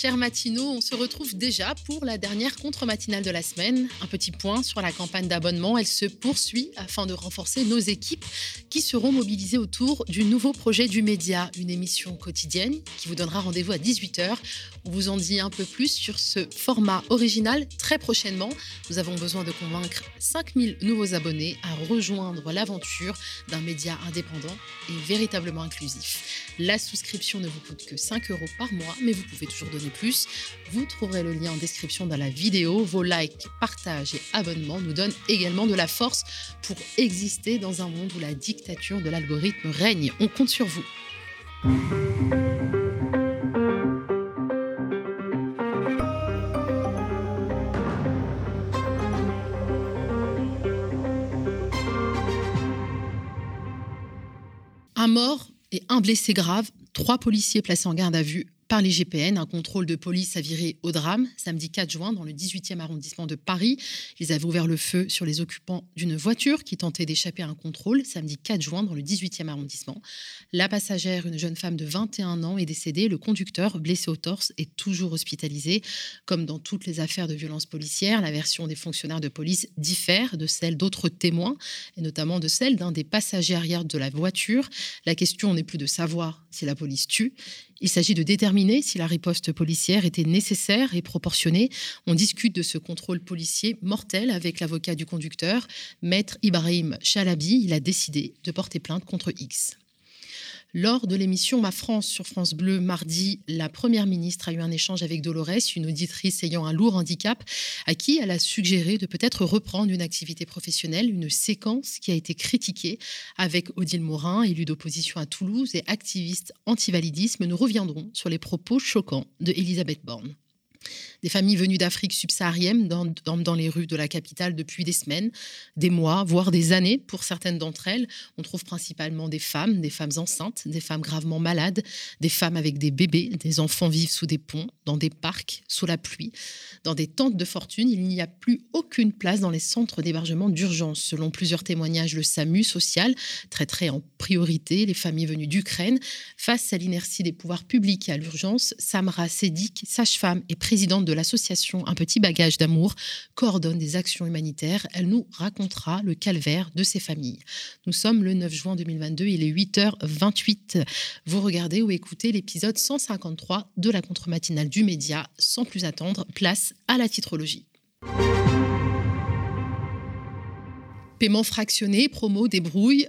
chers matinaux, on se retrouve déjà pour la dernière contre-matinale de la semaine. Un petit point sur la campagne d'abonnement, elle se poursuit afin de renforcer nos équipes qui seront mobilisées autour du nouveau projet du média, une émission quotidienne qui vous donnera rendez-vous à 18h. On vous en dit un peu plus sur ce format original très prochainement. Nous avons besoin de convaincre 5000 nouveaux abonnés à rejoindre l'aventure d'un média indépendant et véritablement inclusif. La souscription ne vous coûte que 5 euros par mois, mais vous pouvez toujours donner plus. Vous trouverez le lien en description dans la vidéo. Vos likes, partages et abonnements nous donnent également de la force pour exister dans un monde où la dictature de l'algorithme règne. On compte sur vous. Un mort et un blessé grave, trois policiers placés en garde à vue par les GPN. Un contrôle de police a viré au drame samedi 4 juin dans le 18e arrondissement de Paris. Ils avaient ouvert le feu sur les occupants d'une voiture qui tentait d'échapper à un contrôle samedi 4 juin dans le 18e arrondissement. La passagère, une jeune femme de 21 ans, est décédée. Le conducteur, blessé au torse, est toujours hospitalisé. Comme dans toutes les affaires de violence policière, la version des fonctionnaires de police diffère de celle d'autres témoins, et notamment de celle d'un des passagers arrière de la voiture. La question n'est plus de savoir si la police tue, il s'agit de déterminer si la riposte policière était nécessaire et proportionnée. On discute de ce contrôle policier mortel avec l'avocat du conducteur, maître Ibrahim Chalabi. Il a décidé de porter plainte contre X. Lors de l'émission Ma France sur France Bleu mardi, la Première ministre a eu un échange avec Dolores, une auditrice ayant un lourd handicap, à qui elle a suggéré de peut-être reprendre une activité professionnelle, une séquence qui a été critiquée avec Odile Morin, élue d'opposition à Toulouse et activiste anti-validisme. Nous reviendrons sur les propos choquants de Elisabeth Borne. Des familles venues d'Afrique subsaharienne dans, dans, les rues de la capitale depuis des semaines, des mois, voire des années pour certaines d'entre elles. On trouve principalement des femmes, des femmes enceintes, des femmes gravement malades, des femmes avec des bébés, des enfants vivent sous des ponts, dans des parcs, sous la pluie. Dans des tentes de fortune, il n'y a plus aucune place dans les centres d'hébergement d'urgence. Selon plusieurs témoignages, le SAMU social traiterait en priorité les familles venues d'Ukraine. Face à l'inertie des pouvoirs publics et à l'urgence, Samra Sedik, sage-femme et présidente de l'association Un petit bagage d'amour, coordonne des actions humanitaires. Elle nous racontera le calvaire de ces familles. Nous sommes le 9 juin 2022, il est 8h28. Vous regardez ou écoutez l'épisode 153 de la contre-matinale du média. Sans plus attendre, place à la titrologie. Paiement fractionné, promo, débrouille,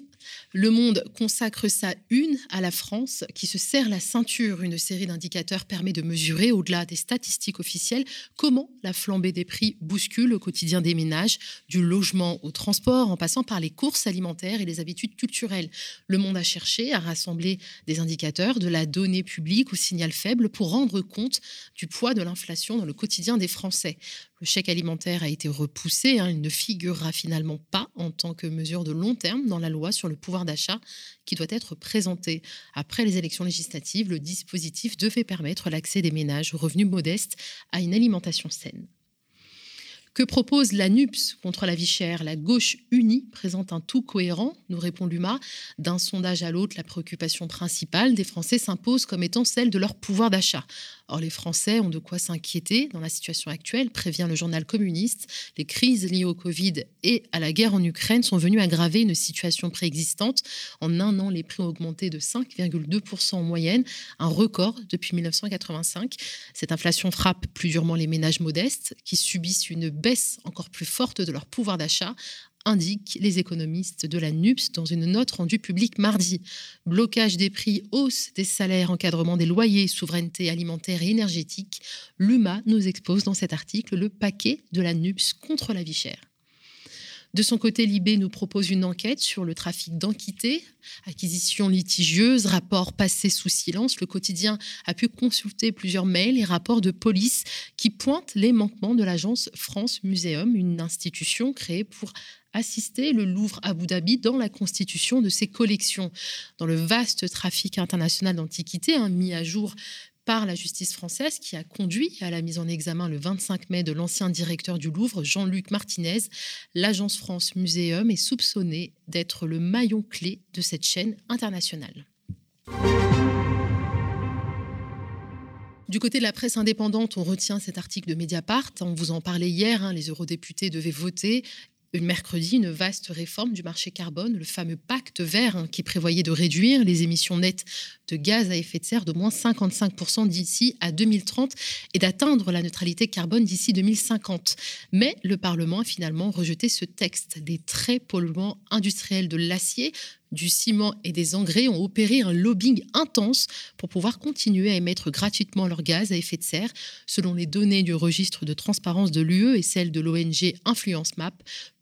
le Monde consacre sa une à la France qui se serre la ceinture. Une série d'indicateurs permet de mesurer, au-delà des statistiques officielles, comment la flambée des prix bouscule le quotidien des ménages, du logement au transport, en passant par les courses alimentaires et les habitudes culturelles. Le Monde a cherché à rassembler des indicateurs, de la donnée publique au signal faible pour rendre compte du poids de l'inflation dans le quotidien des Français. Le chèque alimentaire a été repoussé. Hein. il ne figurera finalement pas en tant que mesure de long terme dans la loi sur le pouvoir d'achat qui doit être présenté. Après les élections législatives, le dispositif devait permettre l'accès des ménages aux revenus modestes à une alimentation saine. Que propose la NUPS contre la vie chère? La gauche unie présente un tout cohérent, nous répond l'UMA. D'un sondage à l'autre, la préoccupation principale des Français s'impose comme étant celle de leur pouvoir d'achat. Or, les Français ont de quoi s'inquiéter dans la situation actuelle, prévient le journal communiste. Les crises liées au Covid et à la guerre en Ukraine sont venues aggraver une situation préexistante. En un an, les prix ont augmenté de 5,2% en moyenne, un record depuis 1985. Cette inflation frappe plus durement les ménages modestes qui subissent une baisse encore plus forte de leur pouvoir d'achat indiquent les économistes de la NUPS dans une note rendue publique mardi. Blocage des prix, hausse des salaires, encadrement des loyers, souveraineté alimentaire et énergétique. L'UMA nous expose dans cet article le paquet de la NUPS contre la vie chère. De son côté, Libé nous propose une enquête sur le trafic d'enquité, acquisition litigieuse, rapports passés sous silence. Le quotidien a pu consulter plusieurs mails et rapports de police qui pointent les manquements de l'agence France Muséum, une institution créée pour assister le Louvre Abu Dhabi dans la constitution de ses collections. Dans le vaste trafic international d'antiquités, hein, mis à jour par la justice française qui a conduit à la mise en examen le 25 mai de l'ancien directeur du Louvre, Jean-Luc Martinez. L'agence France Muséum est soupçonnée d'être le maillon clé de cette chaîne internationale. Du côté de la presse indépendante, on retient cet article de Mediapart. On vous en parlait hier, hein, les eurodéputés devaient voter mercredi une vaste réforme du marché carbone, le fameux pacte vert hein, qui prévoyait de réduire les émissions nettes de gaz à effet de serre de moins 55% d'ici à 2030 et d'atteindre la neutralité carbone d'ici 2050. Mais le Parlement a finalement rejeté ce texte. Les très polluants industriels de l'acier du ciment et des engrais ont opéré un lobbying intense pour pouvoir continuer à émettre gratuitement leur gaz à effet de serre. Selon les données du registre de transparence de l'UE et celles de l'ONG Influence Map,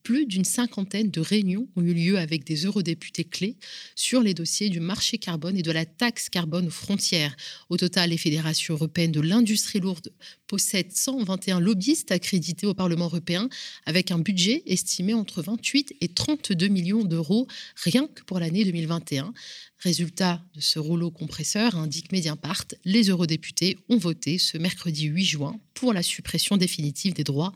plus d'une cinquantaine de réunions ont eu lieu avec des eurodéputés clés sur les dossiers du marché carbone et de la taxe carbone aux frontières. Au total, les fédérations européennes de l'industrie lourde possèdent 121 lobbyistes accrédités au Parlement européen avec un budget estimé entre 28 et 32 millions d'euros rien que pour l'année 2021. Résultat de ce rouleau compresseur, indique Mediapart, les eurodéputés ont voté ce mercredi 8 juin pour la suppression définitive des droits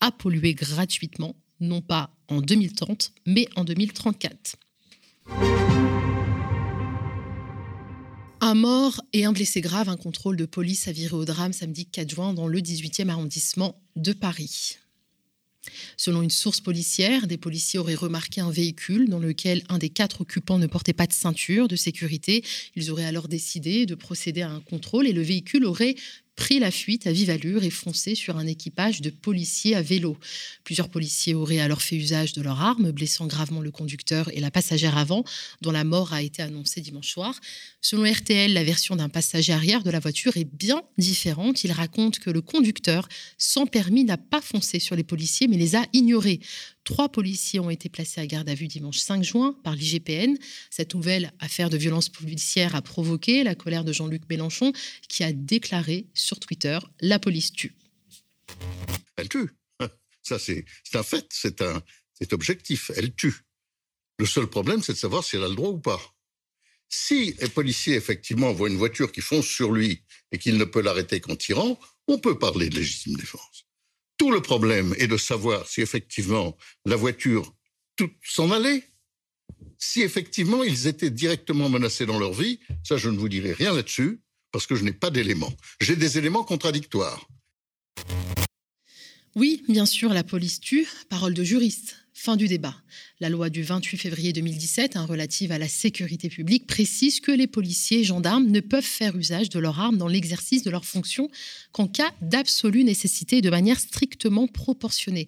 à polluer gratuitement non pas en 2030, mais en 2034. Un mort et un blessé grave, un contrôle de police a viré au drame samedi 4 juin dans le 18e arrondissement de Paris. Selon une source policière, des policiers auraient remarqué un véhicule dans lequel un des quatre occupants ne portait pas de ceinture de sécurité. Ils auraient alors décidé de procéder à un contrôle et le véhicule aurait pris la fuite à vive allure et foncé sur un équipage de policiers à vélo. Plusieurs policiers auraient alors fait usage de leurs armes, blessant gravement le conducteur et la passagère avant, dont la mort a été annoncée dimanche soir. Selon RTL, la version d'un passager arrière de la voiture est bien différente. Il raconte que le conducteur, sans permis, n'a pas foncé sur les policiers, mais les a ignorés. Trois policiers ont été placés à garde à vue dimanche 5 juin par l'IGPN. Cette nouvelle affaire de violence policière a provoqué la colère de Jean-Luc Mélenchon, qui a déclaré sur Twitter La police tue. Elle tue. Ça, c'est un fait, c'est un objectif. Elle tue. Le seul problème, c'est de savoir si elle a le droit ou pas. Si un policier, effectivement, voit une voiture qui fonce sur lui et qu'il ne peut l'arrêter qu'en tirant, on peut parler de légitime défense. Tout le problème est de savoir si effectivement la voiture s'en allait, si effectivement ils étaient directement menacés dans leur vie. Ça, je ne vous dirai rien là-dessus parce que je n'ai pas d'éléments. J'ai des éléments contradictoires. Oui, bien sûr, la police tue, parole de juriste. Fin du débat. La loi du 28 février 2017, hein, relative à la sécurité publique, précise que les policiers et gendarmes ne peuvent faire usage de leurs armes dans l'exercice de leurs fonctions qu'en cas d'absolue nécessité et de manière strictement proportionnée.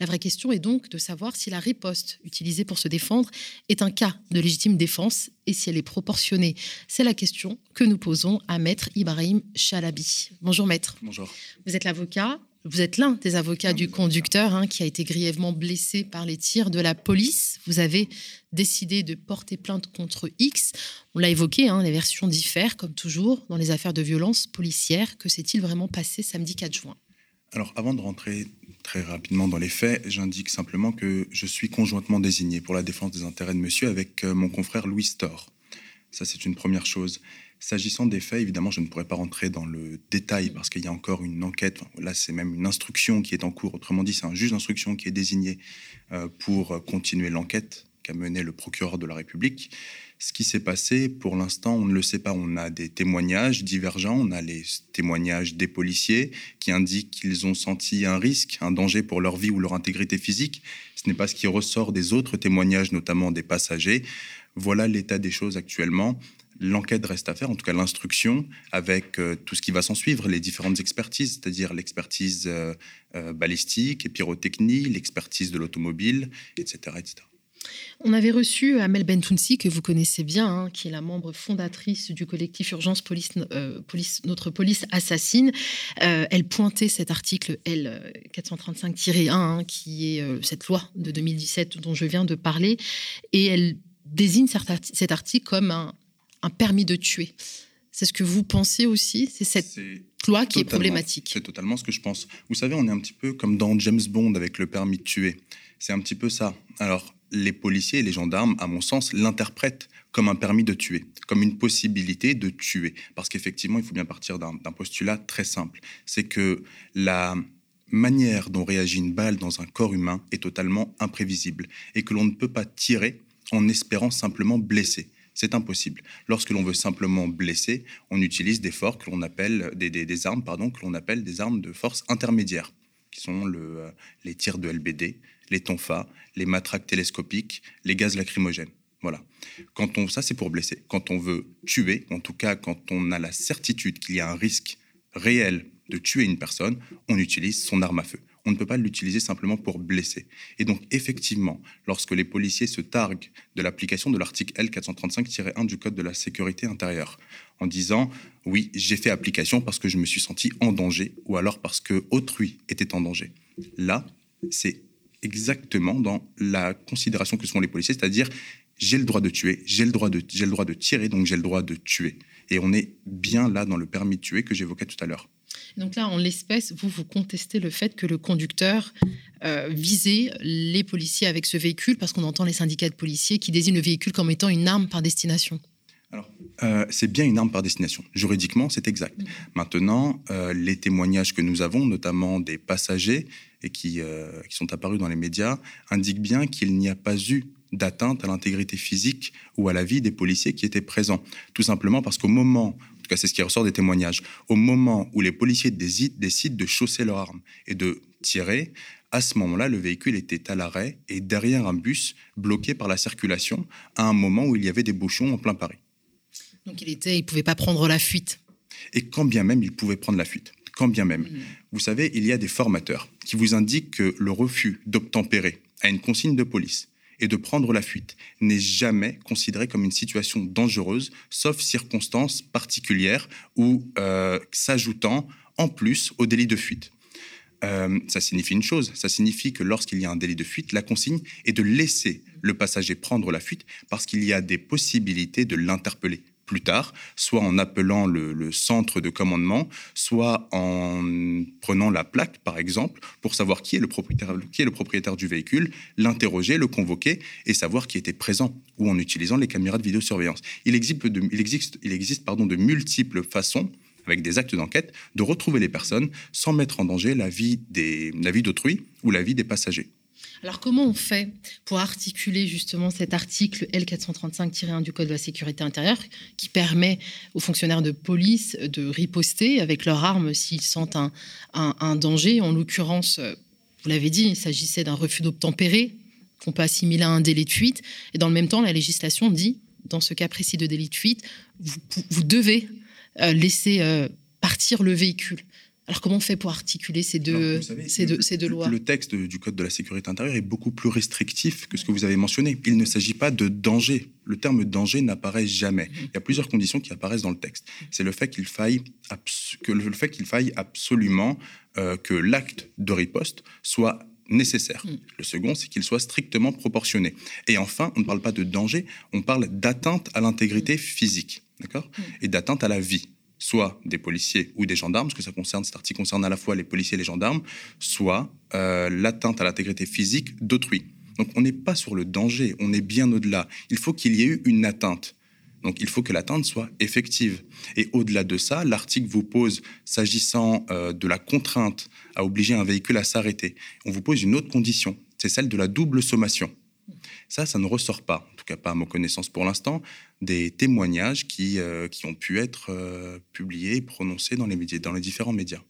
La vraie question est donc de savoir si la riposte utilisée pour se défendre est un cas de légitime défense et si elle est proportionnée. C'est la question que nous posons à Maître Ibrahim Chalabi. Bonjour Maître. Bonjour. Vous êtes l'avocat vous êtes l'un des avocats du conducteur hein, qui a été grièvement blessé par les tirs de la police. Vous avez décidé de porter plainte contre X. On l'a évoqué, hein, les versions diffèrent, comme toujours, dans les affaires de violence policière. Que s'est-il vraiment passé samedi 4 juin? Alors, avant de rentrer très rapidement dans les faits, j'indique simplement que je suis conjointement désigné pour la défense des intérêts de monsieur avec euh, mon confrère Louis Storr. Ça, c'est une première chose. S'agissant des faits, évidemment, je ne pourrais pas rentrer dans le détail parce qu'il y a encore une enquête. Là, c'est même une instruction qui est en cours. Autrement dit, c'est un juge d'instruction qui est désigné euh, pour continuer l'enquête qu'a menée le procureur de la République. Ce qui s'est passé, pour l'instant, on ne le sait pas. On a des témoignages divergents. On a les témoignages des policiers qui indiquent qu'ils ont senti un risque, un danger pour leur vie ou leur intégrité physique. Ce n'est pas ce qui ressort des autres témoignages, notamment des passagers. Voilà l'état des choses actuellement. L'enquête reste à faire, en tout cas l'instruction, avec euh, tout ce qui va s'en suivre, les différentes expertises, c'est-à-dire l'expertise euh, euh, balistique et pyrotechnie, l'expertise de l'automobile, etc., etc. On avait reçu Amel Bentounsi, que vous connaissez bien, hein, qui est la membre fondatrice du collectif Urgence Police, Police Notre Police Assassine. elle pointait cet article L 435-1, hein, qui est cette loi de 2017 dont je viens de parler, et elle désigne cet article comme un, un permis de tuer. C'est ce que vous pensez aussi C'est cette loi qui est problématique. C'est totalement ce que je pense. Vous savez, on est un petit peu comme dans James Bond avec le permis de tuer. C'est un petit peu ça. Alors, les policiers et les gendarmes, à mon sens, l'interprètent comme un permis de tuer, comme une possibilité de tuer. Parce qu'effectivement, il faut bien partir d'un postulat très simple. C'est que la manière dont réagit une balle dans un corps humain est totalement imprévisible et que l'on ne peut pas tirer en espérant simplement blesser C'est impossible. Lorsque l'on veut simplement blesser, on utilise des forts que l'on appelle des, des, armes pardon que l'on appelle des armes de force intermédiaire, qui sont euh, les tirs de LBD, les tonfas, les matraques télescopiques, les gaz lacrymogènes. Voilà. Quand on, ça, c'est pour blesser. Quand on veut tuer, en tout cas, quand on a la certitude qu'il y a un risque réel de tuer une personne, on utilise son arme à feu. On ne peut pas l'utiliser simplement pour blesser. Et donc, effectivement, lorsque les policiers se targuent de l'application de l'article L435-1 du Code de la sécurité intérieure, en disant oui, j'ai fait application parce que je me suis senti en danger ou alors parce que autrui était en danger. Là, c'est exactement dans la considération que sont les policiers, c'est-à-dire j'ai le droit de tuer, j'ai le j'ai le droit de tirer, donc j'ai le droit de tuer. Et on est bien là dans le permis de tuer que j'évoquais tout à l'heure. Donc là, en l'espèce, vous, vous contestez le fait que le conducteur euh, visait les policiers avec ce véhicule, parce qu'on entend les syndicats de policiers qui désignent le véhicule comme étant une arme par destination. Alors, euh, c'est bien une arme par destination. Juridiquement, c'est exact. Mm. Maintenant, euh, les témoignages que nous avons, notamment des passagers et qui, qui sont apparus dans les médias, indiquent bien qu'il n'y a pas eu d'atteinte à l'intégrité physique ou à la vie des policiers qui étaient présents. Tout simplement parce qu'au moment c'est ce qui ressort des témoignages. Au moment où les policiers décident de chausser leurs armes et de tirer, à ce moment-là, le véhicule était à l'arrêt et derrière un bus bloqué par la circulation à un moment où il y avait des bouchons en plein Paris. Donc il était, il pouvait pas prendre la fuite. Et quand bien même il pouvait prendre la fuite, quand bien même. Hmm. Vous savez, il y a des formateurs qui vous indiquent que le refus d'obtempérer à une consigne de police et de prendre la fuite n'est jamais considéré comme une situation dangereuse, sauf circonstances particulières ou euh, s'ajoutant en plus au délit de fuite. Euh, ça signifie une chose, ça signifie que lorsqu'il y a un délit de fuite, la consigne est de laisser le passager prendre la fuite parce qu'il y a des possibilités de l'interpeller plus tard, soit en appelant le, centre de commandement, soit en prenant la plaque, par exemple, pour savoir qui est le propriétaire, du véhicule, l'interroger, le convoquer et savoir qui était présent, ou en utilisant les caméras de vidéosurveillance. Il existe, de, de multiples façons avec des actes d'enquête, de retrouver les personnes sans mettre en danger la vie d'autrui ou la vie des passagers. Alors comment on fait pour articuler justement cet article L435-1 du Code de la sécurité intérieure qui permet aux fonctionnaires de police de riposter avec leurs armes s'ils sentent un, danger? En l'occurrence, vous l'avez dit, il s'agissait d'un refus d'obtempérer qu'on peut assimiler à un délit de fuite. Et dans le même temps, la législation dit, dans ce cas précis de délit de fuite, vous, devez euh, laisser euh, partir le véhicule. Alors comment on fait pour articuler ces deux, ces deux, ces deux lois Le texte du Code de la sécurité intérieure est beaucoup plus restrictif que ce que vous avez mentionné. Il ne s'agit pas de danger. Le terme danger n'apparaît jamais. Mm-hmm. Il y a plusieurs conditions qui apparaissent dans le texte. C'est le fait qu'il faille, que le fait qu'il faille absolument euh, que l'acte de riposte soit nécessaire. Mm. Le second, c'est qu'il soit strictement proportionné. Et enfin, on ne parle pas de danger, on parle d'atteinte à l'intégrité mm. physique, d'accord? Mm. Et d'atteinte à la vie soit des policiers ou des gendarmes, parce que ça concerne, cet article concerne à la fois les policiers et les gendarmes, soit euh, l'atteinte à l'intégrité physique d'autrui. Donc on n'est pas sur le danger, on est bien au-delà. Il faut qu'il y ait eu une atteinte. Donc il faut que l'atteinte soit effective. Et au-delà de ça, l'article vous pose, s'agissant euh, de la contrainte à obliger un véhicule à s'arrêter, on vous pose une autre condition, c'est celle de la double sommation. Ça, ça ne ressort pas, en tout cas pas à ma connaissance pour l'instant, des témoignages qui, euh, qui ont pu être euh, publiés prononcés dans les, médias, dans les différents médias.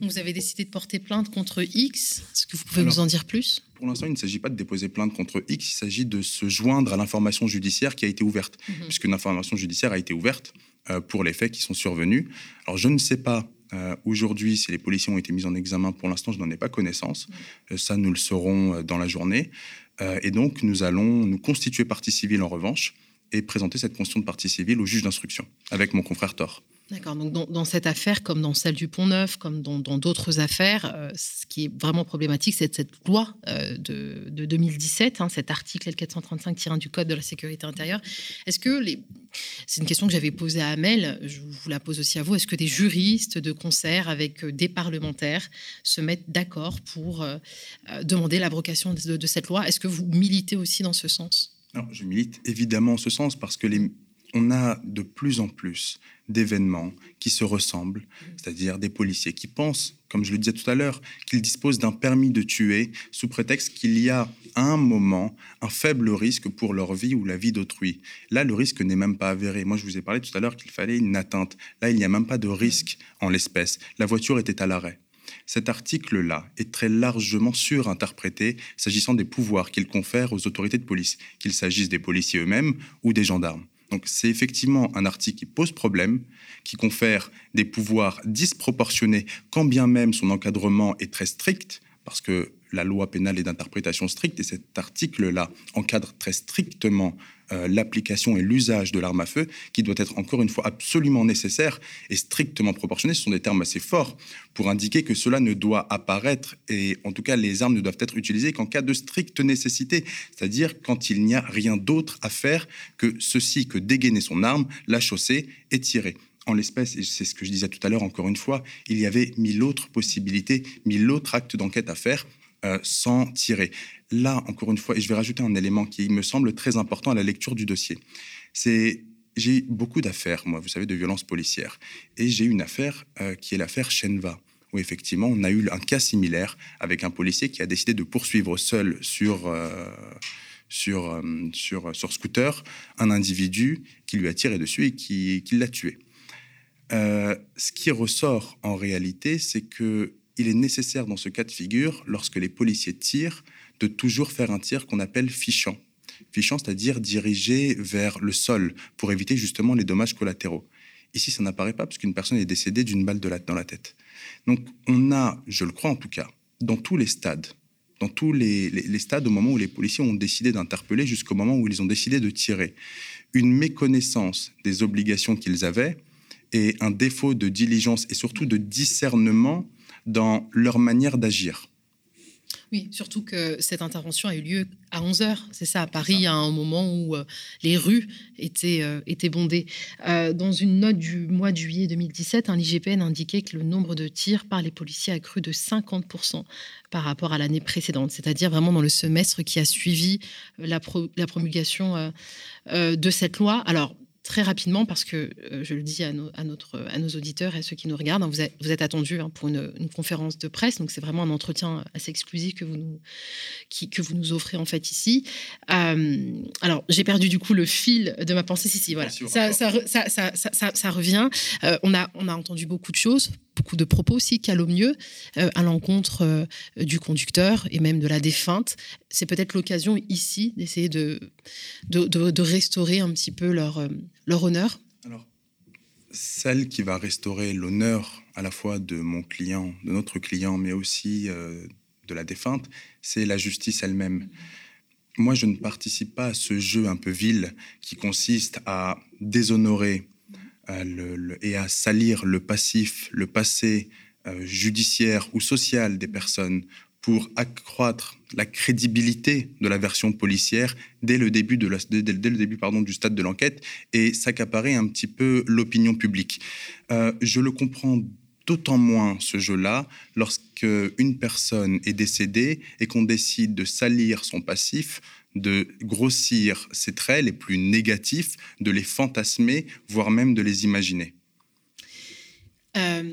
Vous avez décidé de porter plainte contre X. Est-ce que vous pouvez nous en dire plus? Pour l'instant, il ne s'agit pas de déposer plainte contre X, il s'agit de se joindre à l'information judiciaire qui a été ouverte, puisque mhm. puisqu'une information judiciaire a été ouverte euh, pour les faits qui sont survenus. Alors, je ne sais pas aujourd'hui si les policiers ont été mis en examen. Pour l'instant, je n'en ai pas connaissance. Mhm. ça, nous le saurons dans la journée. Et donc, nous allons nous constituer partie civile en revanche et présenter cette constitution de partie civile au juge d'instruction avec mon confrère Thor. D'accord. Donc, dans, cette affaire, comme dans celle du Pont-Neuf, comme dans d'autres affaires, euh, ce qui est vraiment problématique, c'est cette loi euh, de, 2017, hein, cet article L435-1 du Code de la sécurité intérieure. Est-ce que les. C'est une question que j'avais posée à Amel, je vous la pose aussi à vous. Est-ce que des juristes de concert avec euh, des parlementaires se mettent d'accord pour demander l'abrogation de cette loi? Est-ce que vous militez aussi dans ce sens? Je milite évidemment en ce sens parce que on a de plus en plus d'événements qui se ressemblent, c'est-à-dire des policiers qui pensent, comme je le disais tout à l'heure, qu'ils disposent d'un permis de tuer sous prétexte qu'il y a à un moment un faible risque pour leur vie ou la vie d'autrui. Là, le risque n'est même pas avéré. Moi, je vous ai parlé tout à l'heure qu'il fallait une atteinte. Là, il n'y a même pas de risque en l'espèce. La voiture était à l'arrêt. Cet article-là est très largement surinterprété s'agissant des pouvoirs qu'il confère aux autorités de police, qu'il s'agisse des policiers eux-mêmes ou des gendarmes. Donc c'est effectivement un article qui pose problème, qui confère des pouvoirs disproportionnés, quand bien même son encadrement est très strict, parce que la loi pénale est d'interprétation stricte et cet article-là encadre très strictement euh, l'application et l'usage de l'arme à feu, qui doit être encore une fois absolument nécessaire et strictement proportionné. Ce sont des termes assez forts pour indiquer que cela ne doit apparaître et en tout cas les armes ne doivent être utilisées qu'en cas de stricte nécessité, c'est-à-dire quand il n'y a rien d'autre à faire que ceci, que dégainer son arme, la chausser et tirer. En l'espèce, et c'est ce que je disais tout à l'heure encore une fois, il y avait mille autres possibilités, mille autres actes d'enquête à faire euh, sans tirer. Là, encore une fois, et je vais rajouter un élément qui me semble très important à la lecture du dossier. C'est j'ai beaucoup d'affaires, moi, vous savez, de violences policières. Et j'ai une affaire euh, qui est l'affaire Chenva, où effectivement, on a eu un cas similaire avec un policier qui a décidé de poursuivre seul sur, euh, sur, sur, sur scooter un individu qui lui a tiré dessus et qui, qui l'a tué. ce qui ressort en réalité, c'est que il est nécessaire dans ce cas de figure, lorsque les policiers tirent, de toujours faire un tir qu'on appelle fichant. Fichant, c'est-à-dire dirigé vers le sol pour éviter justement les dommages collatéraux. Ici, ça n'apparaît pas parce qu'une personne est décédée d'une balle de la, dans la tête. Donc, on a, je le crois en tout cas, dans tous les stades, dans tous les, les stades au moment où les policiers ont décidé d'interpeller jusqu'au moment où ils ont décidé de tirer, une méconnaissance des obligations qu'ils avaient et un défaut de diligence et surtout de discernement dans leur manière d'agir. Oui, surtout que cette intervention a eu lieu à 11h, c'est ça, à Paris, à un moment où euh, les rues étaient, euh, étaient bondées. Euh, dans une note du mois de juillet 2017, un IGPN indiquait que le nombre de tirs par les policiers a cru de 50% par rapport à l'année précédente, c'est-à-dire vraiment dans le semestre qui a suivi la, la promulgation de cette loi. Alors, très rapidement parce que euh, je le dis à notre, à nos auditeurs et à ceux qui nous regardent, hein, vous, êtes, vous êtes attendus hein, pour une, conférence de presse, donc c'est vraiment un entretien assez exclusif que vous nous, qui, que vous nous offrez en fait ici. Euh, alors j'ai perdu du coup le fil de ma pensée, si si voilà, ça, ça, ça, ça, revient. Euh, on, a, on a entendu beaucoup de choses, beaucoup de propos aussi calomnieux euh, à l'encontre euh, du conducteur et même de la défunte. C'est peut-être l'occasion ici d'essayer de de, restaurer un petit peu leur, euh, leur honneur. Alors, celle qui va restaurer l'honneur à la fois de mon client, de notre client, mais aussi de la défunte, c'est la justice elle-même. Moi, je ne participe pas à ce jeu un peu vil qui consiste à déshonorer et à salir le passif, le passé euh, judiciaire ou social des personnes pour accroître la crédibilité de la version policière dès le début, du stade de l'enquête et s'accaparer un petit peu l'opinion publique. Euh, je le comprends d'autant moins ce jeu-là lorsque une personne est décédée et qu'on décide de salir son passif de grossir ses traits les plus négatifs, de les fantasmer, voire même de les imaginer. Euh,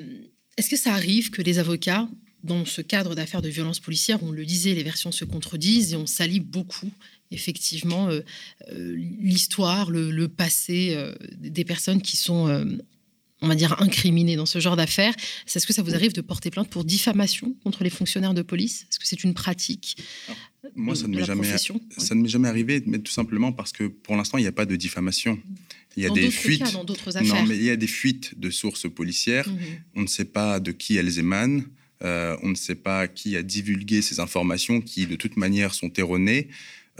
est-ce que ça arrive que les avocats, dans ce cadre d'affaires de violence policière, on le disait, les versions se contredisent et on salit beaucoup effectivement euh, euh, l'histoire, le, passé des personnes qui sont on va dire, incriminées dans ce genre d'affaires? Est-ce que ça vous arrive de porter plainte pour diffamation contre les fonctionnaires de police? Est-ce que c'est une pratique? Moi, ça ne m'est jamais, ça ne m'est jamais arrivé, mais tout simplement parce que pour l'instant, il n'y a pas de diffamation. Il y a des fuites. dans. Non, mais il y a des fuites de sources policières. Mhm. On ne sait pas de qui elles émanent. Euh, on ne sait pas qui a divulgué ces informations qui, de toute manière, sont erronées.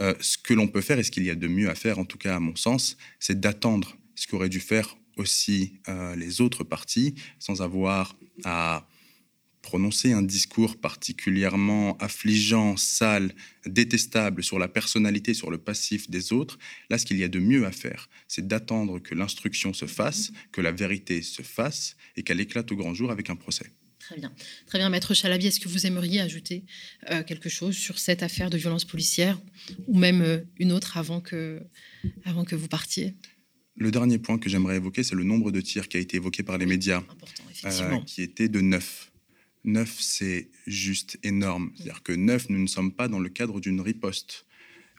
Euh, ce que l'on peut faire, et ce qu'il y a de mieux à faire, en tout cas à mon sens, c'est d'attendre ce qu'auraient dû faire aussi euh, les autres parties, sans avoir à prononcer un discours particulièrement affligeant, sale, détestable sur la personnalité, sur le passif des autres, là, ce qu'il y a de mieux à faire, c'est d'attendre que l'instruction se fasse, que la vérité se fasse et qu'elle éclate au grand jour avec un procès. Très bien. Très bien, Maître Chalabi, est-ce que vous aimeriez ajouter euh, quelque chose sur cette affaire de violence policière ou même euh, une autre avant que, avant que vous partiez? Le dernier point que j'aimerais évoquer, c'est le nombre de tirs qui a été évoqué par les médias, euh, qui était de 9. 9, c'est juste énorme. C'est-à-dire que 9, nous ne sommes pas dans le cadre d'une riposte.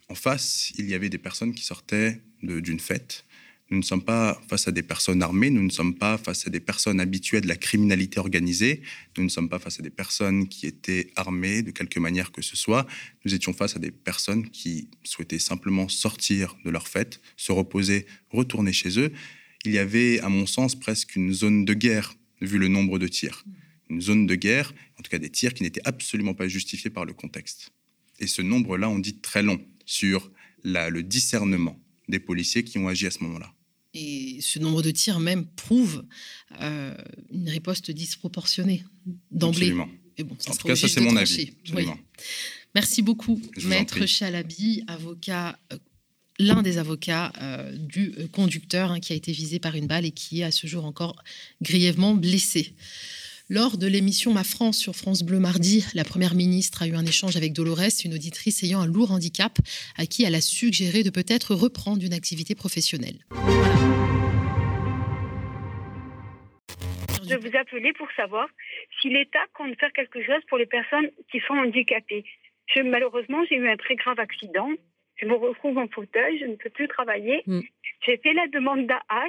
En face, il y avait des personnes qui sortaient d'une fête, nous ne sommes pas face à des personnes armées, nous ne sommes pas face à des personnes habituées de la criminalité organisée, nous ne sommes pas face à des personnes qui étaient armées de quelque manière que ce soit. Nous étions face à des personnes qui souhaitaient simplement sortir de leur fête, se reposer, retourner chez eux. Il y avait, à mon sens, presque une zone de guerre, vu le nombre de tirs. Une zone de guerre, en tout cas des tirs qui n'étaient absolument pas justifiés par le contexte. Et ce nombre-là, on dit très long sur le discernement des policiers qui ont agi à ce moment-là. Et ce nombre de tirs même prouve euh, une riposte disproportionnée d'emblée. Bon, en tout cas, ça c'est mon avis. Merci beaucoup, Maître Chalabi, avocat, euh, l'un des avocats euh, du conducteur hein, qui a été visé par une balle et qui est à ce jour encore grièvement blessé. Lors de l'émission Ma France sur France Bleu mardi, la Première ministre a eu un échange avec Dolores, une auditrice ayant un lourd handicap, à qui elle a suggéré de peut-être reprendre une activité professionnelle. Je vous appelais pour savoir si l'État compte faire quelque chose pour les personnes qui sont handicapées. malheureusement, j'ai eu un très grave accident. Je me retrouve en fauteuil, je ne peux plus travailler. Mm. J'ai fait la demande d'AH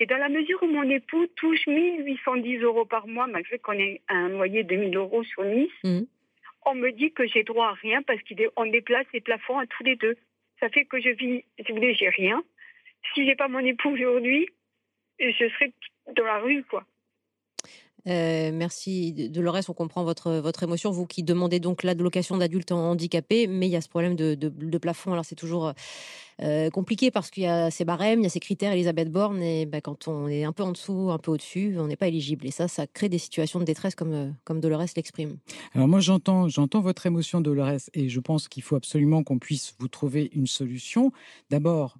et dans la mesure où mon époux touche 1810 euros par mois, malgré qu'on ait un loyer de 1000 euros sur Nice, mmh. on me dit que j'ai droit à rien parce qu'on déplace les plafonds à tous les deux. Ça fait que je vis, si vous voulez, j'ai rien. Si j'ai pas mon époux aujourd'hui, je serais dans la rue, quoi. Euh, merci Dolores, on comprend votre, votre émotion. Vous qui demandez donc l'allocation d'adultes handicapés, mais il y a ce problème de, de, plafond. Alors c'est toujours euh, compliqué parce qu'il y a ces barèmes, il y a ces critères, Elisabeth Borne, et bah, quand on est un peu en dessous, un peu au-dessus, on n'est pas éligible. Et ça, ça crée des situations de détresse comme, euh, comme Dolores l'exprime. Alors moi, j'entends, j'entends votre émotion, Dolores, et je pense qu'il faut absolument qu'on puisse vous trouver une solution. D'abord,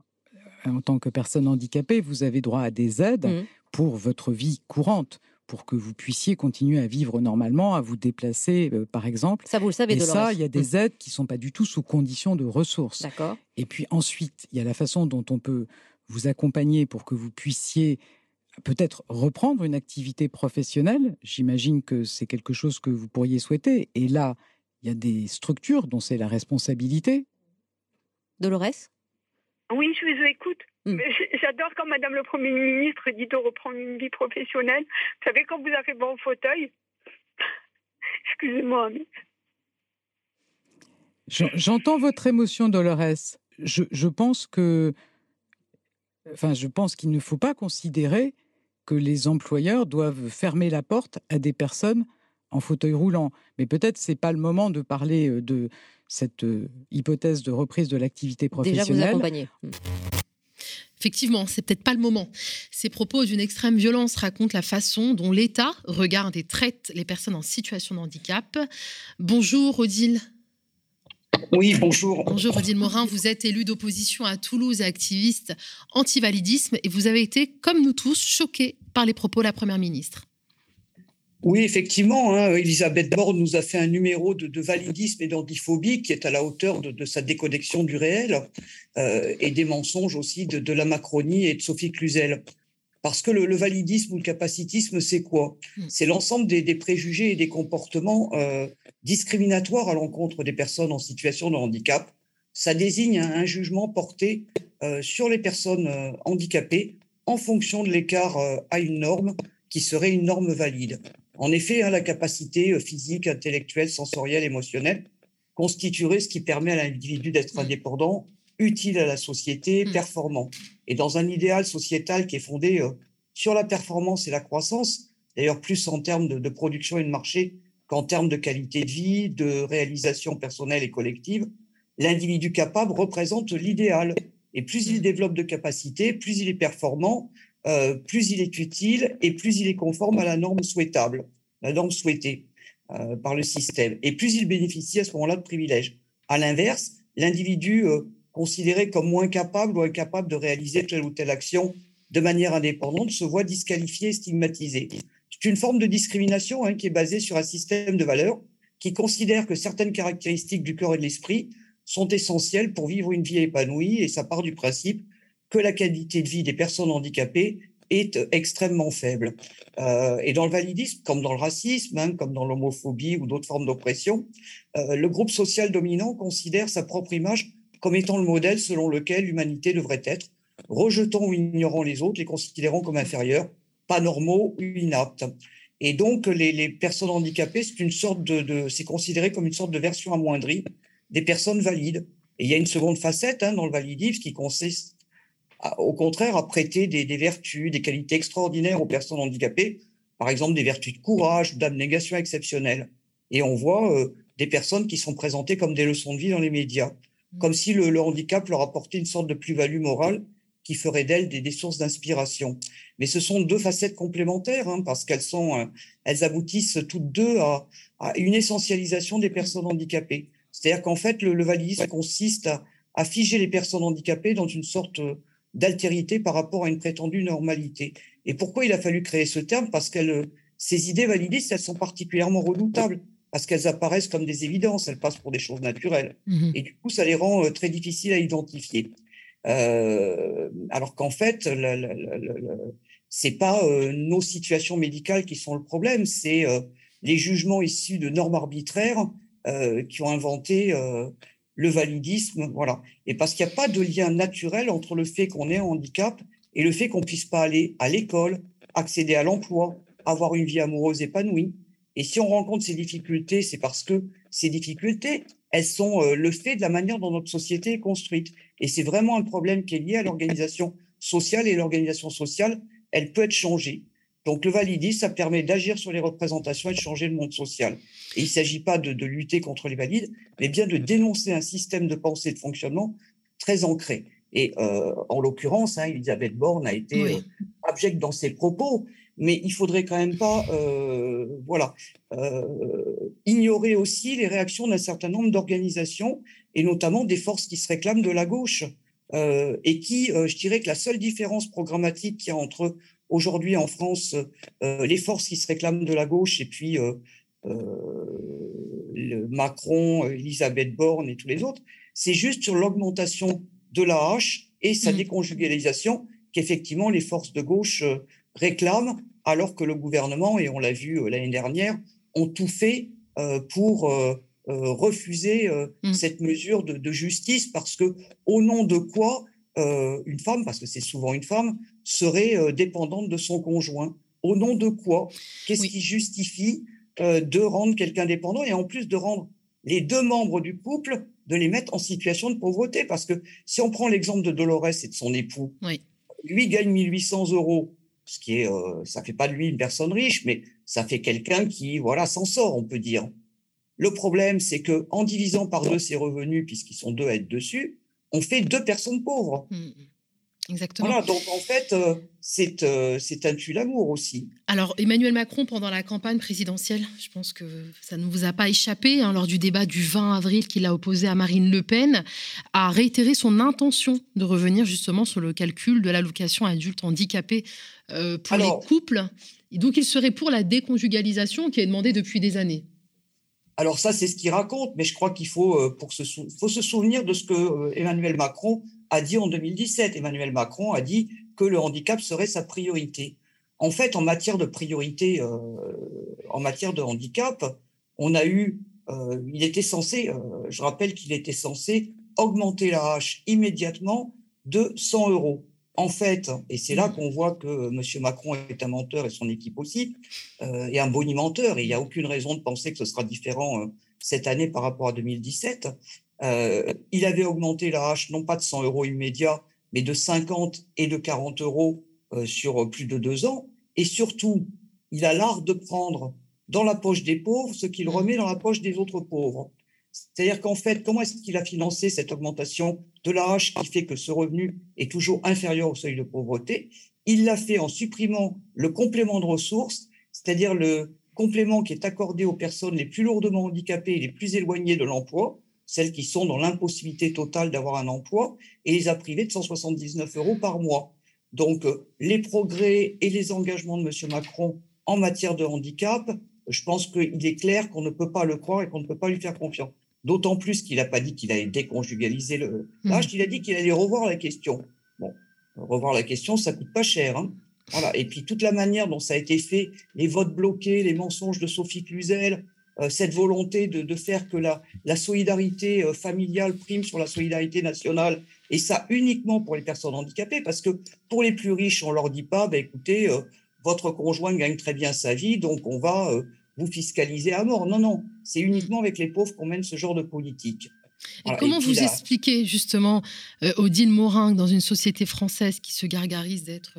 en tant que personne handicapée, vous avez droit à des aides mmh. pour votre vie courante pour que vous puissiez continuer à vivre normalement, à vous déplacer, euh, par exemple. Ça, vous le savez, Et ça, il y a des aides qui ne sont pas du tout sous condition de ressources. D'accord. Et puis ensuite, il y a la façon dont on peut vous accompagner pour que vous puissiez peut-être reprendre une activité professionnelle. J'imagine que c'est quelque chose que vous pourriez souhaiter. Et là, il y a des structures dont c'est la responsabilité. Dolores? Oui, je vous écoute. Mm. J'adore quand Madame le Premier ministre dit de reprendre une vie professionnelle. Vous savez, quand vous arrivez en fauteuil, excusez-moi. J'entends votre émotion, Dolores. Je, je, pense que, enfin, je pense qu'il ne faut pas considérer que les employeurs doivent fermer la porte à des personnes en fauteuil roulant. Mais peut-être c'est pas le moment de parler euh, de cette euh, hypothèse de reprise de l'activité professionnelle. Déjà vous accompagner. Effectivement, c'est peut-être pas le moment. Ces propos d'une extrême violence racontent la façon dont l'État regarde et traite les personnes en situation de handicap. Bonjour Odile. Oui, bonjour. Bonjour Odile Morin, vous êtes élue d'opposition à Toulouse et activiste anti-validisme et vous avez été, comme nous tous, choquée par les propos de la Première ministre. Oui, effectivement, hein, Elisabeth Borne nous a fait un numéro de, validisme et d'antiphobie qui est à la hauteur de, sa déconnexion du réel euh, et des mensonges aussi de, la Macronie et de Sophie Cluzel. Parce que le, validisme ou le capacitisme, c'est quoi? Hmm. C'est l'ensemble des, préjugés et des comportements euh, discriminatoires à l'encontre des personnes en situation de handicap. Ça désigne un, jugement porté euh, sur les personnes handicapées en fonction de l'écart à une norme qui serait une norme valide. En effet, hein, la capacité euh, physique, intellectuelle, sensorielle, émotionnelle constituerait ce qui permet à l'individu d'être mm. indépendant, utile à la société, mm. performant. Et dans un idéal sociétal qui est fondé euh, sur la performance et la croissance, d'ailleurs plus en termes de, production et de marché qu'en termes de qualité de vie, de réalisation personnelle et collective, l'individu capable représente l'idéal. Et plus il mm. développe de capacités, plus il est performant, euh, plus il est utile et plus il est conforme à la norme souhaitable, la norme souhaitée euh, par le système. Et plus il bénéficie à ce moment-là de privilèges. À l'inverse, l'individu euh, considéré comme moins capable ou incapable de réaliser telle ou telle action de manière indépendante se voit disqualifié et stigmatisé. C'est une forme de discrimination hein, qui est basée sur un système de valeurs qui considère que certaines caractéristiques du corps et de l'esprit sont essentielles pour vivre une vie épanouie et ça part du principe que la qualité de vie des personnes handicapées est extrêmement faible. Euh, et dans le validisme, comme dans le racisme, hein, comme dans l'homophobie ou d'autres formes d'oppression, euh, le groupe social dominant considère sa propre image comme étant le modèle selon lequel l'humanité devrait être, rejetant ou ignorant les autres, les considérant comme inférieurs, pas normaux ou inaptes. Et donc, les, personnes handicapées, c'est considéré comme une sorte de version amoindrie des personnes valides. Et il y a une seconde facette hein, dans le validisme qui consiste au contraire, à prêter des, vertus, des qualités extraordinaires aux personnes handicapées, par exemple des vertus de courage ou d'abnégation exceptionnelles. Et on voit euh, des personnes qui sont présentées comme des leçons de vie dans les médias, mmh. comme si le, handicap leur apportait une sorte de plus-value morale qui ferait d'elles des, sources d'inspiration. Mais ce sont deux facettes complémentaires, hein, parce qu'elles sont, euh, elles aboutissent toutes deux à, une essentialisation des personnes handicapées. C'est-à-dire qu'en fait, le, le validisme consiste à, à, figer les personnes handicapées dans une sorte euh, d'altérité par rapport à une prétendue normalité. Et pourquoi il a fallu créer ce terme? Parce que ces idées validistes, elles sont particulièrement redoutables, parce qu'elles apparaissent comme des évidences, elles passent pour des choses naturelles. Mmh Et du coup, ça les rend euh, très difficiles à identifier. Euh, alors qu'en fait, c'est pas euh, nos situations médicales qui sont le problème, c'est les jugements issus de normes arbitraires qui ont inventé le validisme, voilà. Et parce qu'il n'y a pas de lien naturel entre le fait qu'on ait un handicap et le fait qu'on puisse pas aller à l'école, accéder à l'emploi, avoir une vie amoureuse épanouie. Et si on rencontre ces difficultés, c'est parce que ces difficultés, elles sont euh, le fait de la manière dont notre société est construite. Et c'est vraiment un problème qui est lié à l'organisation sociale et l'organisation sociale, elle peut être changée. Donc le validisme, ça permet d'agir sur les représentations et de changer le monde social. Et il ne s'agit pas de, lutter contre les valides, mais bien de dénoncer un système de pensée et de fonctionnement très ancré. Et euh, en l'occurrence, hein, Elisabeth Borne a été euh, abjecte dans ses propos, mais il faudrait quand même pas, euh, voilà, ignorer aussi les réactions d'un certain nombre d'organisations et notamment des forces qui se réclament de la gauche et qui, je dirais que la seule différence programmatique qu'il y a entre aujourd'hui en France, euh, les forces qui se réclament de la gauche et puis euh, euh, Macron, Elisabeth Borne et tous les autres, c'est juste sur l'augmentation de la hache et sa mmh. déconjugalisation qu'effectivement les forces de gauche réclament, alors que le gouvernement, et on l'a vu l'année dernière, ont tout fait pour refuser mmh. cette mesure de, de, justice parce que au nom de quoi une femme, parce que c'est souvent une femme, serait euh, dépendante de son conjoint. Au nom de quoi? Qu'est-ce qui justifie euh, de rendre quelqu'un dépendant et en plus de rendre les deux membres du couple, de les mettre en situation de pauvreté? Parce que si on prend l'exemple de Dolores et de son époux, lui gagne 1800 euros, ce qui est, euh, ça fait pas de lui une personne riche, mais ça fait quelqu'un qui, voilà, s'en sort, on peut dire. Le problème, c'est que en divisant par deux ses revenus, puisqu'ils sont deux à être dessus, on fait deux personnes pauvres. Mmh, mmh. Exactement. Voilà, donc en fait, euh, c'est euh, c'est un tue-l'amour aussi. Alors, Emmanuel Macron, pendant la campagne présidentielle, je pense que ça ne vous a pas échappé, hein, lors du débat du 20 avril qu'il a opposé à Marine Le Pen, a réitéré son intention de revenir justement sur le calcul de l'allocation adulte handicapé euh, pour les couples. donc, il serait pour la déconjugalisation qui est demandée depuis des années. Alors ça, c'est ce qu'il raconte, mais je crois qu'il faut, pour se, souvenir de ce que Emmanuel Macron a dit en 2017. Emmanuel Macron a dit que le handicap serait sa priorité. En fait, en matière de priorité, euh, en matière de handicap, on a eu, euh, il était censé, euh, je rappelle qu'il était censé augmenter la hache immédiatement de 100 euros. En fait, et c'est là mmh. qu'on voit que M. Macron est un menteur et son équipe aussi, est un bonimenteur, et il n'y a aucune raison de penser que ce sera différent cette année par rapport à 2017. Euh, il avait augmenté la hache, non pas de 100 euros immédiats, mais de 50 et de 40 euros euh, sur plus de deux ans. Et surtout, il a l'art de prendre dans la poche des pauvres ce qu'il remet dans la poche des autres pauvres. C'est-à-dire qu'en fait, comment est-ce qu'il a financé cette augmentation de la hache qui fait que ce revenu est toujours inférieur au seuil de pauvreté Il l'a fait en supprimant le complément de ressources, c'est-à-dire le complément qui est accordé aux personnes les plus lourdement handicapées et les plus éloignées de l'emploi, celles qui sont dans l'impossibilité totale d'avoir un emploi, et les a privées de 179 euros par mois. Donc, euh, les progrès et les engagements de M. Macron en matière de handicap, je pense qu'il est clair qu'on ne peut pas le croire et qu'on ne peut pas lui faire confiance. D'autant plus qu'il n'a pas dit qu'il allait déconjugaliser le mmh. il a dit qu'il allait revoir la question. Bon, revoir la question, ça coûte pas cher. Hein. Voilà. Et puis toute la manière dont ça a été fait, les votes bloqués, les mensonges de Sophie Cluzel, euh, cette volonté de, faire que la, la solidarité euh, familiale prime sur la solidarité nationale, et ça uniquement pour les personnes handicapées, parce que pour les plus riches, on leur dit pas, ben, écoutez, euh, votre conjoint gagne très bien sa vie, donc on va vous fiscaliser à mort. Non, non, c'est uniquement avec les pauvres qu'on mène ce genre de politique. Et comment vous expliquez justement, Odile Morin, dans une société française qui se gargarise d'être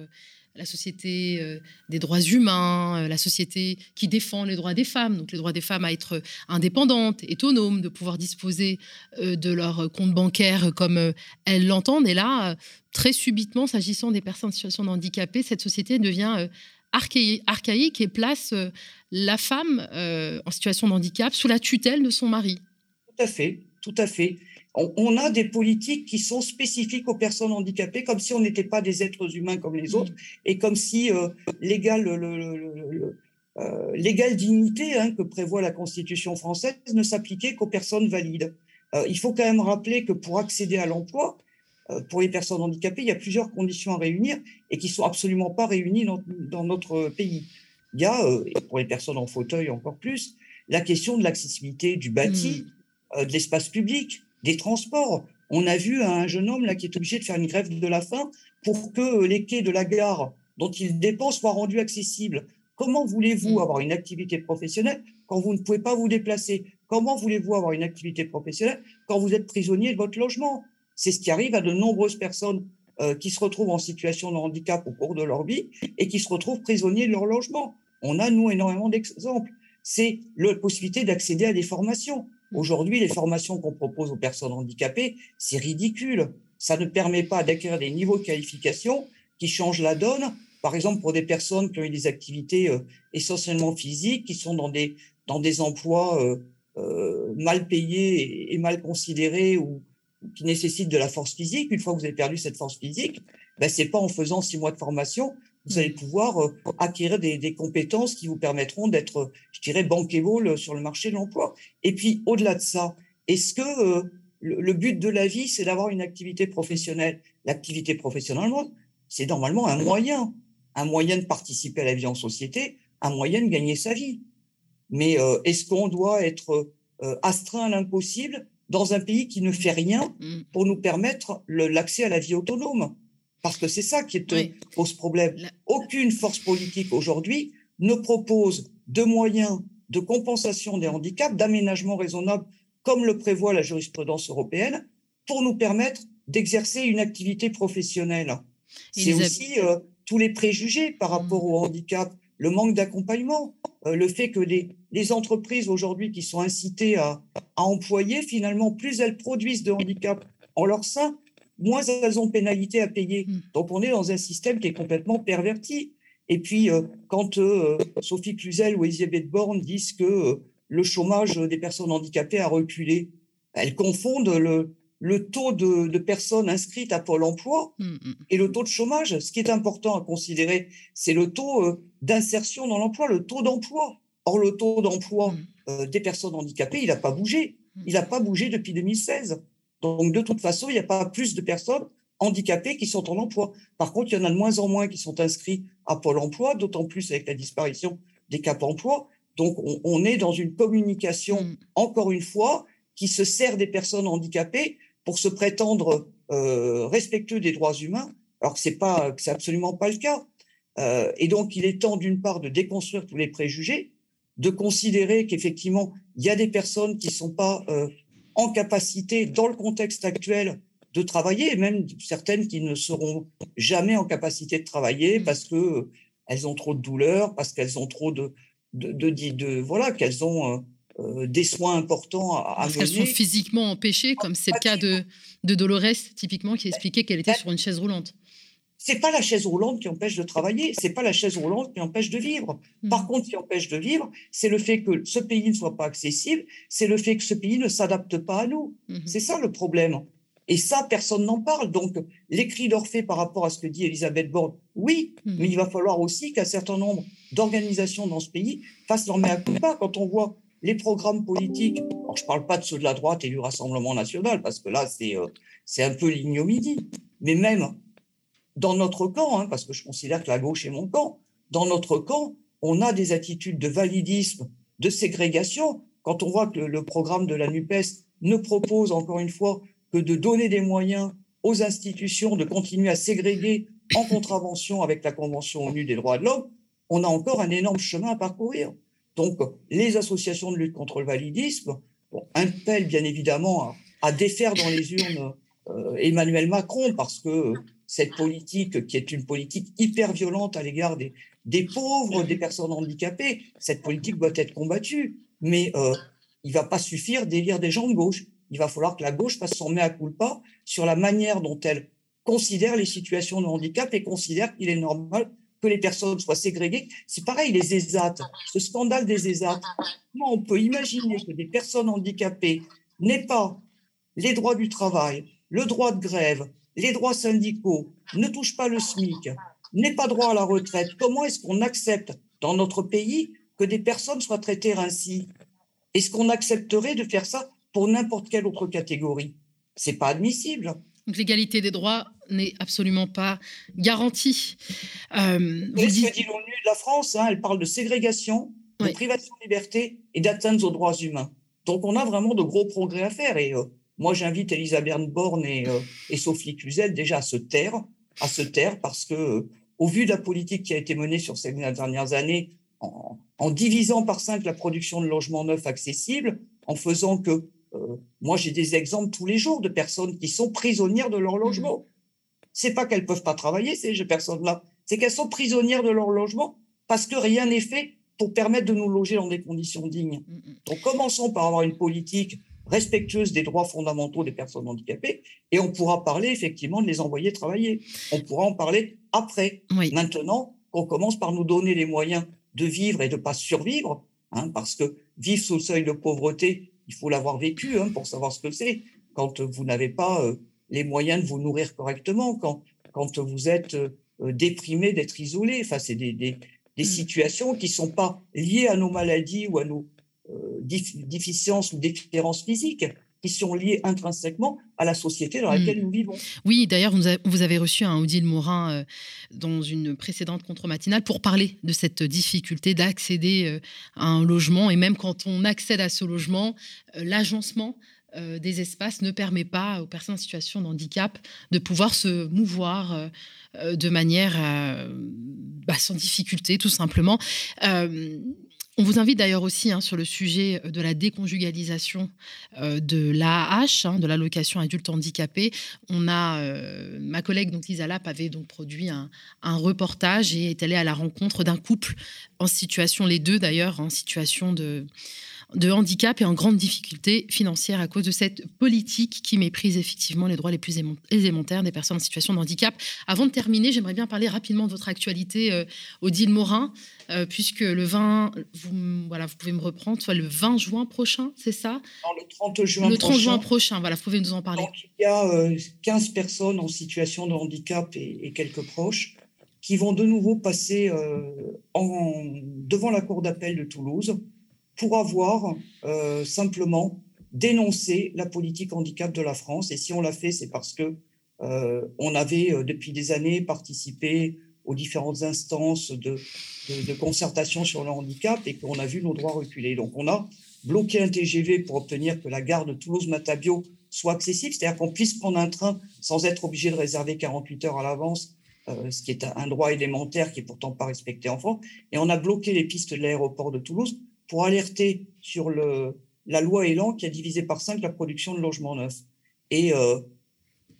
la société euh, des droits humains, euh, la société qui défend les droits des femmes, donc les droits des femmes à être indépendantes, autonomes, de pouvoir disposer euh, de leur compte bancaire comme elles l'entendent. Et là, très subitement, s'agissant des personnes en situation de handicap, cette société devient archaïque et place la femme en situation de handicap sous la tutelle de son mari. Tout à fait, tout à fait on, a des politiques qui sont spécifiques aux personnes handicapées, comme si on n'était pas des êtres humains comme les autres, et comme si euh, l'égale euh, dignité hein, que prévoit la Constitution française ne s'appliquait qu'aux personnes valides. Euh, il faut quand même rappeler que pour accéder à l'emploi, pour les personnes handicapées, il y a plusieurs conditions à réunir et qui sont absolument pas réunies dans, notre pays. Il y a, et pour les personnes en fauteuil encore plus, la question de l'accessibilité du bâti, mmh. de l'espace public, des transports. On a vu un jeune homme là qui est obligé de faire une grève de la faim pour que les quais de la gare dont il dépend soient rendus accessibles. Comment voulez-vous mm. avoir une activité professionnelle quand vous ne pouvez pas vous déplacer? Comment voulez-vous avoir une activité professionnelle quand vous êtes prisonnier de votre logement? C'est ce qui arrive à de nombreuses personnes euh, qui se retrouvent en situation de handicap au cours de leur vie et qui se retrouvent prisonniers de leur logement. On a, nous, énormément d'exemples. C'est la possibilité d'accéder à des formations. Aujourd'hui, les formations qu'on propose aux personnes handicapées, c'est ridicule. Ça ne permet pas d'acquérir des niveaux de qualification qui changent la donne. Par exemple, pour des personnes qui ont eu des activités euh, essentiellement physiques, qui sont dans des, dans des emplois euh, mal payés et, mal considérés ou, qui nécessitent de la force physique. Une fois que vous avez perdu cette force physique, ben, c'est pas en faisant six mois de formation vous allez pouvoir euh, acquérir des, compétences qui vous permettront d'être, je dirais, bankable sur le marché de l'emploi. Et puis, au-delà de ça, est-ce que euh, le, but de la vie, c'est d'avoir une activité professionnelle? L'activité professionnelle, c'est normalement un moyen, un moyen de participer à la vie en société, un moyen de gagner sa vie. Mais euh, est-ce qu'on doit être astreint à l'impossible dans un pays qui ne fait rien mmh. pour nous permettre l'accès à la vie autonome parce que c'est ça qui pose problème. Aucune force politique aujourd'hui ne propose de moyens de compensation des handicaps, d'aménagement raisonnable, comme le prévoit la jurisprudence européenne, pour nous permettre d'exercer une activité professionnelle. C'est aussi euh, tous les préjugés par rapport au handicap, le manque d'accompagnement, euh, le fait que les, les entreprises aujourd'hui qui sont incitées à, à employer, finalement, plus elles produisent de handicap en leur sein, moins elles ont de pénalités à payer. Hmm. Donc on est dans un système qui est complètement perverti. Et puis, euh, quand euh, Sophie Cluzel ou Elisabeth Borne disent que le chômage des personnes handicapées a reculé, elles confondent le, le taux de, personnes inscrites à Pôle emploi hmm, hmm. et le taux de chômage. Ce qui est important à considérer, c'est le taux d'insertion dans l'emploi, le taux d'emploi. Or, le taux d'emploi des personnes handicapées, il n'a pas bougé. Il n'a pas bougé depuis 2016. Donc, de toute façon, il n'y a pas plus de personnes handicapées qui sont en emploi. Par contre, il y en a de moins en moins qui sont inscrits à Pôle emploi, d'autant plus avec la disparition des cap emploi. Donc, on, est dans une communication, mm. encore une fois, qui se sert des personnes handicapées pour se prétendre euh, respectueux des droits humains, alors que c'est pas, c'est absolument pas le cas. Euh, et donc, il est temps, d'une part, de déconstruire tous les préjugés, de considérer qu'effectivement, il y a des personnes qui ne sont pas euh, en capacité, dans le contexte actuel, de travailler, et même certaines qui ne seront jamais en capacité de travailler mmh. parce que elles ont trop de douleurs, parce qu'elles ont trop de, de, de, voilà, qu'elles ont euh, des soins importants à, parce qu'elles sont physiquement empêchées, comme c'est le cas de, de Dolores, typiquement, qui expliquait qu'elle était sur une chaise roulante c'est pas la chaise roulante qui empêche de travailler, c'est pas la chaise roulante qui empêche de vivre. Mmh. Par contre, ce qui empêche de vivre, c'est le fait que ce pays ne soit pas accessible, c'est le fait que ce pays ne s'adapte pas à nous. Mmh. C'est ça le problème. Et ça, personne n'en parle. Donc, les cris d'Orphée par rapport à ce que dit Elisabeth Borne, oui, mmh. mais il va falloir aussi qu'un certain nombre d'organisations dans ce pays fassent leur mea culpa. Quand on voit les programmes politiques, alors je ne parle pas de ceux de la droite et du Rassemblement national, parce que là, c'est euh, un peu l'ignominie, mais même dans notre camp, hein, parce que je considère que la gauche est mon camp, dans notre camp, on a des attitudes de validisme, de ségrégation. Quand on voit que le programme de la NUPES ne propose, encore une fois, que de donner des moyens aux institutions de continuer à ségréguer en contravention avec la Convention ONU des droits de l'homme, on a encore un énorme chemin à parcourir. Donc, les associations de lutte contre le validisme bon, impellent bien évidemment à, défaire dans les urnes euh, Emmanuel Macron parce que cette politique, qui est une politique hyper violente à l'égard des, pauvres, des personnes handicapées, cette politique doit être combattue. Mais euh, il ne va pas suffire d'élire des gens de gauche. Il va falloir que la gauche fasse son mea culpa sur la manière dont elle considère les situations de handicap et considère qu'il est normal que les personnes soient ségrégées. C'est pareil, les ESAT, ce scandale des ESAT. Comment on peut imaginer que des personnes handicapées n'aient pas les droits du travail, le droit de grève, les droits syndicaux, ne touchent pas le SMIC, n'aient pas droit à la retraite? Comment est-ce qu'on accepte dans notre pays que des personnes soient traitées ainsi? Est-ce qu'on accepterait de faire ça pour n'importe quelle autre catégorie? C'est pas admissible. L'égalité des droits n'est absolument pas garantie. Euh, vous ce que dit l'ONU de la France, hein, elle parle de ségrégation, de privation de liberté et d'atteinte aux droits humains. Donc on a vraiment de gros progrès à faire. Et euh, moi j'invite Elisabeth Borne et, euh, et, Sophie Cluzel déjà à se taire, à se taire parce que au vu de la politique qui a été menée sur ces dernières années, en, en divisant par cinq la production de logements neufs accessibles, en faisant que euh, moi, j'ai des exemples tous les jours de personnes qui sont prisonnières de leur logement. Mmh. C'est pas qu'elles peuvent pas travailler, ces personnes-là. C'est qu'elles sont prisonnières de leur logement parce que rien n'est fait pour permettre de nous loger dans des conditions dignes. Mmh, mmh. Donc, commençons par avoir une politique respectueuse des droits fondamentaux des personnes handicapées et on pourra parler effectivement de les envoyer travailler. On pourra en parler après. Maintenant, on commence par nous donner les moyens de vivre et de pas survivre, hein, parce que vivre sous le seuil de pauvreté, il faut l'avoir vécu hein, pour savoir ce que c'est. Quand vous n'avez pas euh, les moyens de vous nourrir correctement, quand, quand vous êtes euh, déprimé d'être isolé, enfin, c'est des, des, des, mmh. situations qui ne sont pas liées à nos maladies ou à nos euh, déficiences ou différences physiques, qui sont liées intrinsèquement à la société dans laquelle mmh. nous vivons. Oui, d'ailleurs, vous avez reçu un Odile Morin euh, dans une précédente contre-matinale pour parler de cette difficulté d'accéder euh, à un logement. Et même quand on accède à ce logement, euh, l'agencement des espaces ne permet pas aux personnes en situation de handicap de pouvoir se mouvoir de manière bah, sans difficulté, tout simplement. On vous invite d'ailleurs aussi hein, sur le sujet de la déconjugalisation euh, de l'AAH, hein, de l'allocation adulte handicapé. On a euh, ma collègue donc avait donc produit un, reportage et est allée à la rencontre d'un couple en situation, les deux d'ailleurs, en situation de de handicap et en grande difficulté financière à cause de cette politique qui méprise effectivement les droits les plus élémentaires des personnes en situation de handicap. Avant de terminer, j'aimerais bien parler rapidement de votre actualité, euh, Odile Morin, euh, puisque le 20, vous, voilà, vous pouvez me reprendre, soit le 20 juin prochain, c'est ça? Le 30 juin Le 30 juin prochain, voilà, vous pouvez nous en parler. il y a 15 euh, personnes en situation de handicap et, quelques proches qui vont de nouveau passer en, devant la Cour d'appel de Toulouse pour avoir euh, simplement dénoncé la politique handicap de la France. Et si on l'a fait, c'est parce que euh, on avait euh, depuis des années participé aux différentes instances de, concertation sur le handicap et qu'on a vu nos droits reculer. Donc on a bloqué un TGV pour obtenir que la gare de Toulouse-Matabio soit accessible, c'est-à-dire qu'on puisse prendre un train sans être obligé de réserver 48 heures à l'avance, ce qui est un droit élémentaire qui est pourtant pas respecté en France. Et on a bloqué les pistes de l'aéroport de Toulouse pour alerter sur le, la loi Elan qui a divisé par cinq la production de logements neufs. Et euh,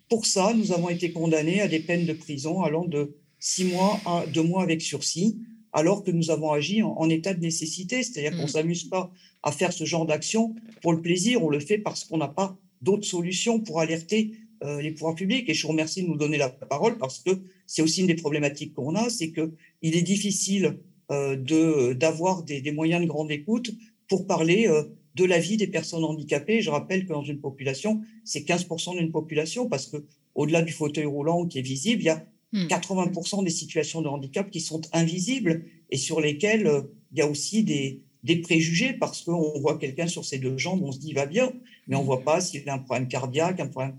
pour ça, nous avons été condamnés à des peines de prison allant de six mois à deux mois avec sursis, alors que nous avons agi en, état de nécessité. C'est-à-dire qu'on ne mmh. s'amuse pas à faire ce genre d'action pour le plaisir, on le fait parce qu'on n'a pas d'autres solutions pour alerter euh, les pouvoirs publics. Et je vous remercie de nous donner la parole parce que c'est aussi une des problématiques qu'on a, c'est qu'il est difficile de d'avoir des, moyens de grande écoute pour parler euh, de la vie des personnes handicapées. Je rappelle que dans une population, c'est 15% d'une population parce que au-delà du fauteuil roulant qui est visible, il y a 80% hmm. des situations de handicap qui sont invisibles et sur lesquelles euh, il y a aussi des, des préjugés parce qu'on voit quelqu'un sur ses deux jambes, on se dit il va bien, mais on voit pas s'il a un problème cardiaque, un problème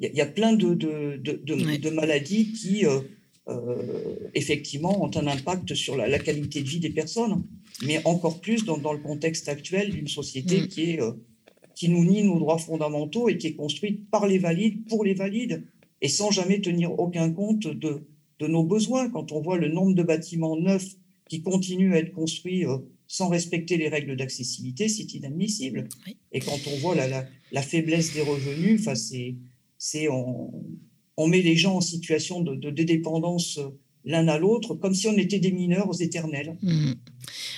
il y, a plein de, de, de, maladies qui, effectivement, ont un impact sur la, qualité de vie des personnes, mais encore plus dans, dans le contexte actuel d'une société mm. qui, est, qui nous nie nos droits fondamentaux et qui est construite par les valides, pour les valides, et sans jamais tenir aucun compte de, de nos besoins. Quand on voit le nombre de bâtiments neufs qui continuent à être construits euh, sans respecter les règles d'accessibilité, c'est inadmissible. Et quand on voit la, la, faiblesse des revenus, c'est, on, on, met les gens en situation de, de, de dépendance euh, l'un à l'autre, comme si on était des mineurs aux éternels. Mmh.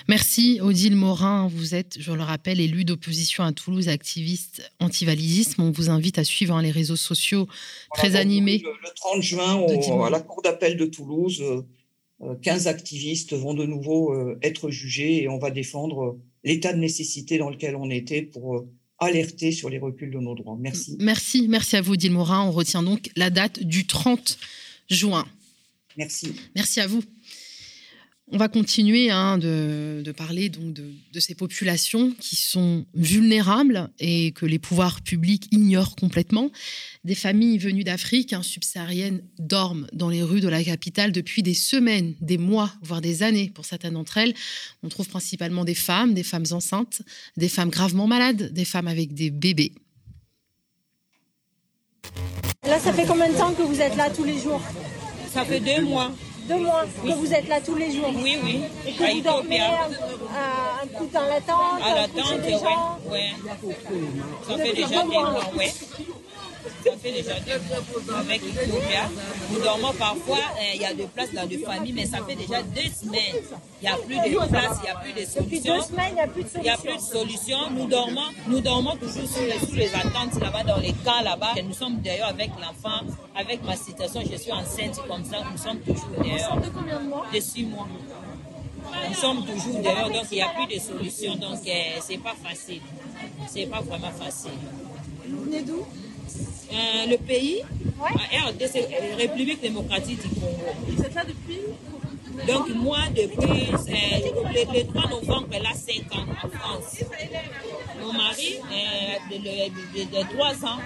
Merci Odile Morin. Vous êtes, je le rappelle, élue d'opposition à Toulouse, activiste anti-validisme. On vous invite à suivre hein, les réseaux sociaux très animés. Le, 30 juin, à la Cour d'appel de Toulouse, 15 euh, activistes vont de nouveau euh, être jugés et on va défendre l'état de nécessité dans lequel on était pour euh, alerter sur les reculs de nos droits. Merci. Merci, merci à vous, Odile Morin. On retient donc la date du 30 juin. Merci. Merci à vous. On va continuer hein, de, parler donc de, ces populations qui sont vulnérables et que les pouvoirs publics ignorent complètement. Des familles venues d'Afrique hein, subsaharienne dorment dans les rues de la capitale depuis des semaines, des mois, voire des années pour certaines d'entre elles. On trouve principalement des femmes, des femmes enceintes, des femmes gravement malades, des femmes avec des bébés. Là, ça fait combien de temps que vous êtes là tous les jours? Ça fait deux mois. Deux mois que vous êtes là tous les jours Oui, oui. Et que vous dormez un, un, coup dans l'attente À l'attente, oui. Ouais. Ça fait déjà mois, oui ça fait déjà deux mois avec Ethiopia. Nous dormons parfois, euh, il y a des places dans des familles, mais ça fait déjà deux semaines. Il n'y a plus de places, il n'y a plus de semaines, il n'y a plus de solutions. Il n'y a plus de solutions. Nous dormons, nous dormons toujours sous les, sous les attentes là-bas, dans les camps là-bas. Nous sommes d'ailleurs avec l'enfant, avec ma situation, je suis enceinte comme ça, nous sommes toujours d'ailleurs. de combien de mois? De six mois. Nous sommes toujours dehors, donc il n'y a plus de solutions, donc euh, c'est pas facile. C'est pas vraiment facile. Vous venez d'où? Euh, le pays ouais. RDC, euh, République démocratique du Congo. Êtes là depuis? Donc moi, depuis euh, le, 3 novembre, là, 5 ans en France. Mon mari, de, de, de 3 ans,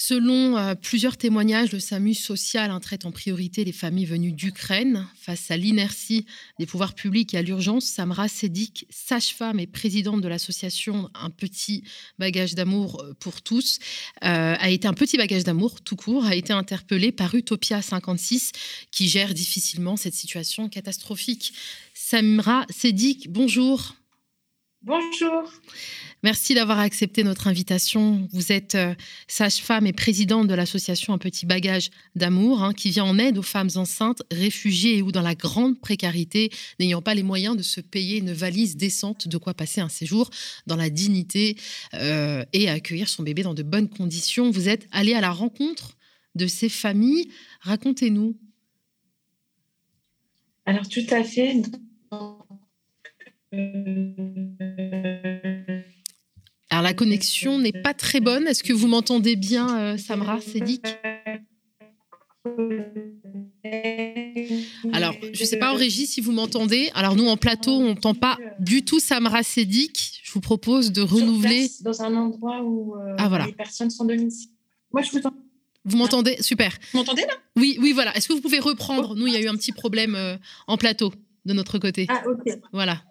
Selon euh, plusieurs témoignages, le SAMU social hein, traite en priorité les familles venues d'Ukraine. Face à l'inertie des pouvoirs publics et à l'urgence, Samra Sedik, sage-femme et présidente de l'association Un petit bagage d'amour euh, pour tous, euh, a été un petit bagage d'amour tout court, a été interpellée par Utopia 56 qui gère difficilement cette situation catastrophique. Samra Sedik, bonjour. Bonjour. Merci d'avoir accepté notre invitation. Vous êtes euh, sage-femme et présidente de l'association Un Petit Bagage d'Amour, hein, qui vient en aide aux femmes enceintes, réfugiées ou dans la grande précarité, n'ayant pas les moyens de se payer une valise décente, de quoi passer un séjour dans la dignité euh, et accueillir son bébé dans de bonnes conditions. Vous êtes allée à la rencontre de ces familles. Racontez-nous. Alors tout à fait. Alors la connexion n'est pas très bonne. Est-ce que vous m'entendez bien, euh, Samra Sédic Alors, je ne sais pas en régie si vous m'entendez. Alors nous, en plateau, on n'entend pas du tout Samra Sédic. Je vous propose de renouveler... Dans un endroit où euh, ah, les personnes sont. Moi, je vous entends. Vous m'entendez? Super. Vous m'entendez là? Oui, oui, voilà. Est-ce que vous pouvez reprendre? Nous, il y a eu un petit problème euh, en plateau de notre côté. Ah, ok. Voilà.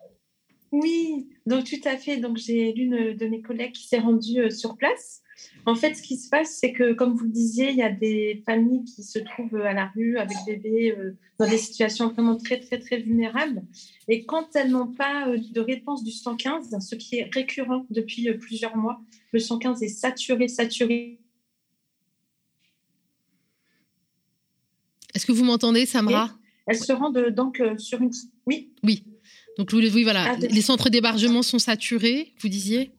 Oui, donc tout à fait. Donc j'ai l'une de mes collègues qui s'est rendue euh, sur place. En fait, ce qui se passe, c'est que, comme vous le disiez, il y a des familles qui se trouvent à la rue avec bébés euh, dans des situations vraiment très, très, très vulnérables. Et quand elles n'ont pas euh, de réponse du 115, ce qui est récurrent depuis plusieurs mois, le 115 est saturé, saturé. Est-ce que vous m'entendez, Samra Elles se rendent donc sur une... Oui? Oui. Donc, oui, voilà, ah, les centres d'hébergement sont saturés, vous disiez?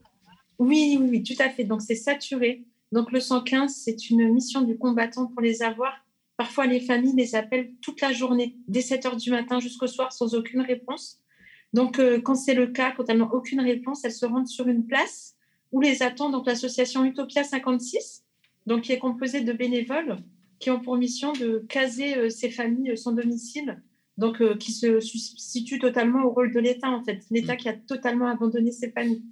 Oui, oui, oui, tout à fait. Donc, c'est saturé. Donc, le 115, c'est une mission du combattant pour les avoir. Parfois, les familles les appellent toute la journée, dès 7 heures du matin jusqu'au soir, sans aucune réponse. Donc, euh, quand c'est le cas, quand elles n'ont aucune réponse, elles se rendent sur une place où les attend donc l'association Utopia 56, donc qui est composée de bénévoles qui ont pour mission de caser euh, ces familles sans domicile donc qui se situe totalement au rôle de l'État, en fait. L'État mm. qui a totalement abandonné ses familles.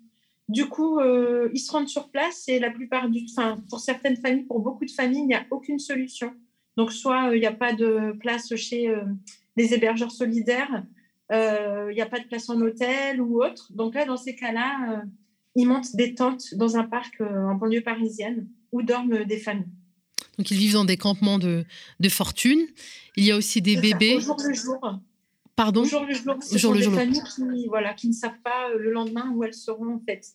Du coup, euh, ils se rendent sur place et la plupart du enfin, pour certaines familles, pour beaucoup de familles, il n'y a aucune solution. Donc, soit il n'y a pas de place chez les hébergeurs solidaires, il n'y a pas de place en hôtel ou autre. Donc là, dans ces cas-là, ils montent des tentes dans un parc en banlieue parisienne où dorment des familles. Donc ils vivent dans des campements de, de fortune. Il y a aussi des bébés. Au jour le jour. Pardon? Au jour le jour. Ce sont des familles qui, voilà, qui ne savent pas euh, le lendemain où elles seront en fait.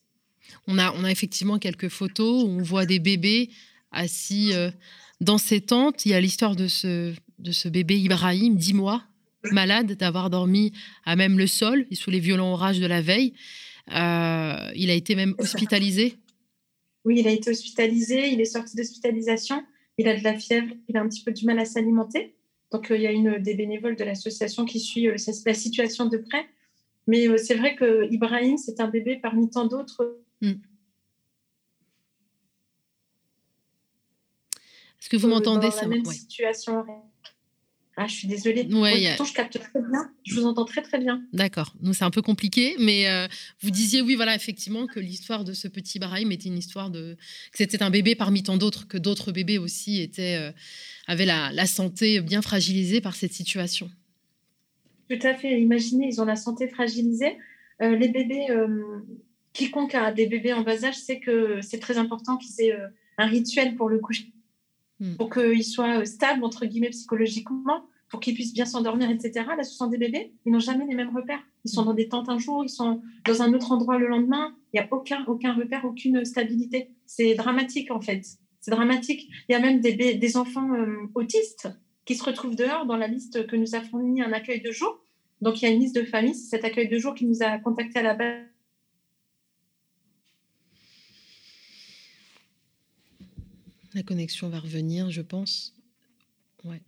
On a, on a effectivement quelques photos où on voit des bébés assis euh, dans ces tentes. Il y a l'histoire de ce, de ce bébé Ibrahim, 10 mois, malade d'avoir dormi à même le sol sous les violents orages de la veille. Euh, il a été même hospitalisé. Oui, il a été hospitalisé. Il est sorti d'hospitalisation il a de la fièvre, il a un petit peu du mal à s'alimenter. Donc, euh, il y a une des bénévoles de l'association qui suit euh, la situation de près. Mais euh, c'est vrai que Ibrahim, c'est un bébé parmi tant d'autres. Hmm. Est-ce que vous m'entendez? Dans la même situation ah, je suis désolée. je capte très bien. Je vous entends très, très bien. D'accord. Nous, c'est un peu compliqué, mais euh, vous disiez, oui, voilà, effectivement, que l'histoire de ce petit Brahim était une histoire de. que c'était un bébé parmi tant d'autres, que d'autres bébés aussi étaient, euh, avaient la, santé bien fragilisée par cette situation. Tout à fait. Imaginez, ils ont la santé fragilisée. Euh, les bébés, quiconque a des bébés en bas âge sait que c'est très important qu'ils aient un rituel pour le coucher Hmm. pour qu'ils soient stables, entre guillemets, psychologiquement, pour qu'ils puissent bien s'endormir, etc. Là, ce sont des bébés, ils n'ont jamais les mêmes repères. Ils sont hmm. dans des tentes un jour, ils sont dans un autre endroit le lendemain. Il n'y a aucun, aucun repère, aucune stabilité. C'est dramatique, en fait. C'est dramatique. Il y a même des, des enfants euh, autistes qui se retrouvent dehors dans la liste que nous a fournie un accueil de jour. Donc, il y a une liste de familles. C'est cet accueil de jour qui nous a contactés à la base La connexion va revenir, je pense. Ouais.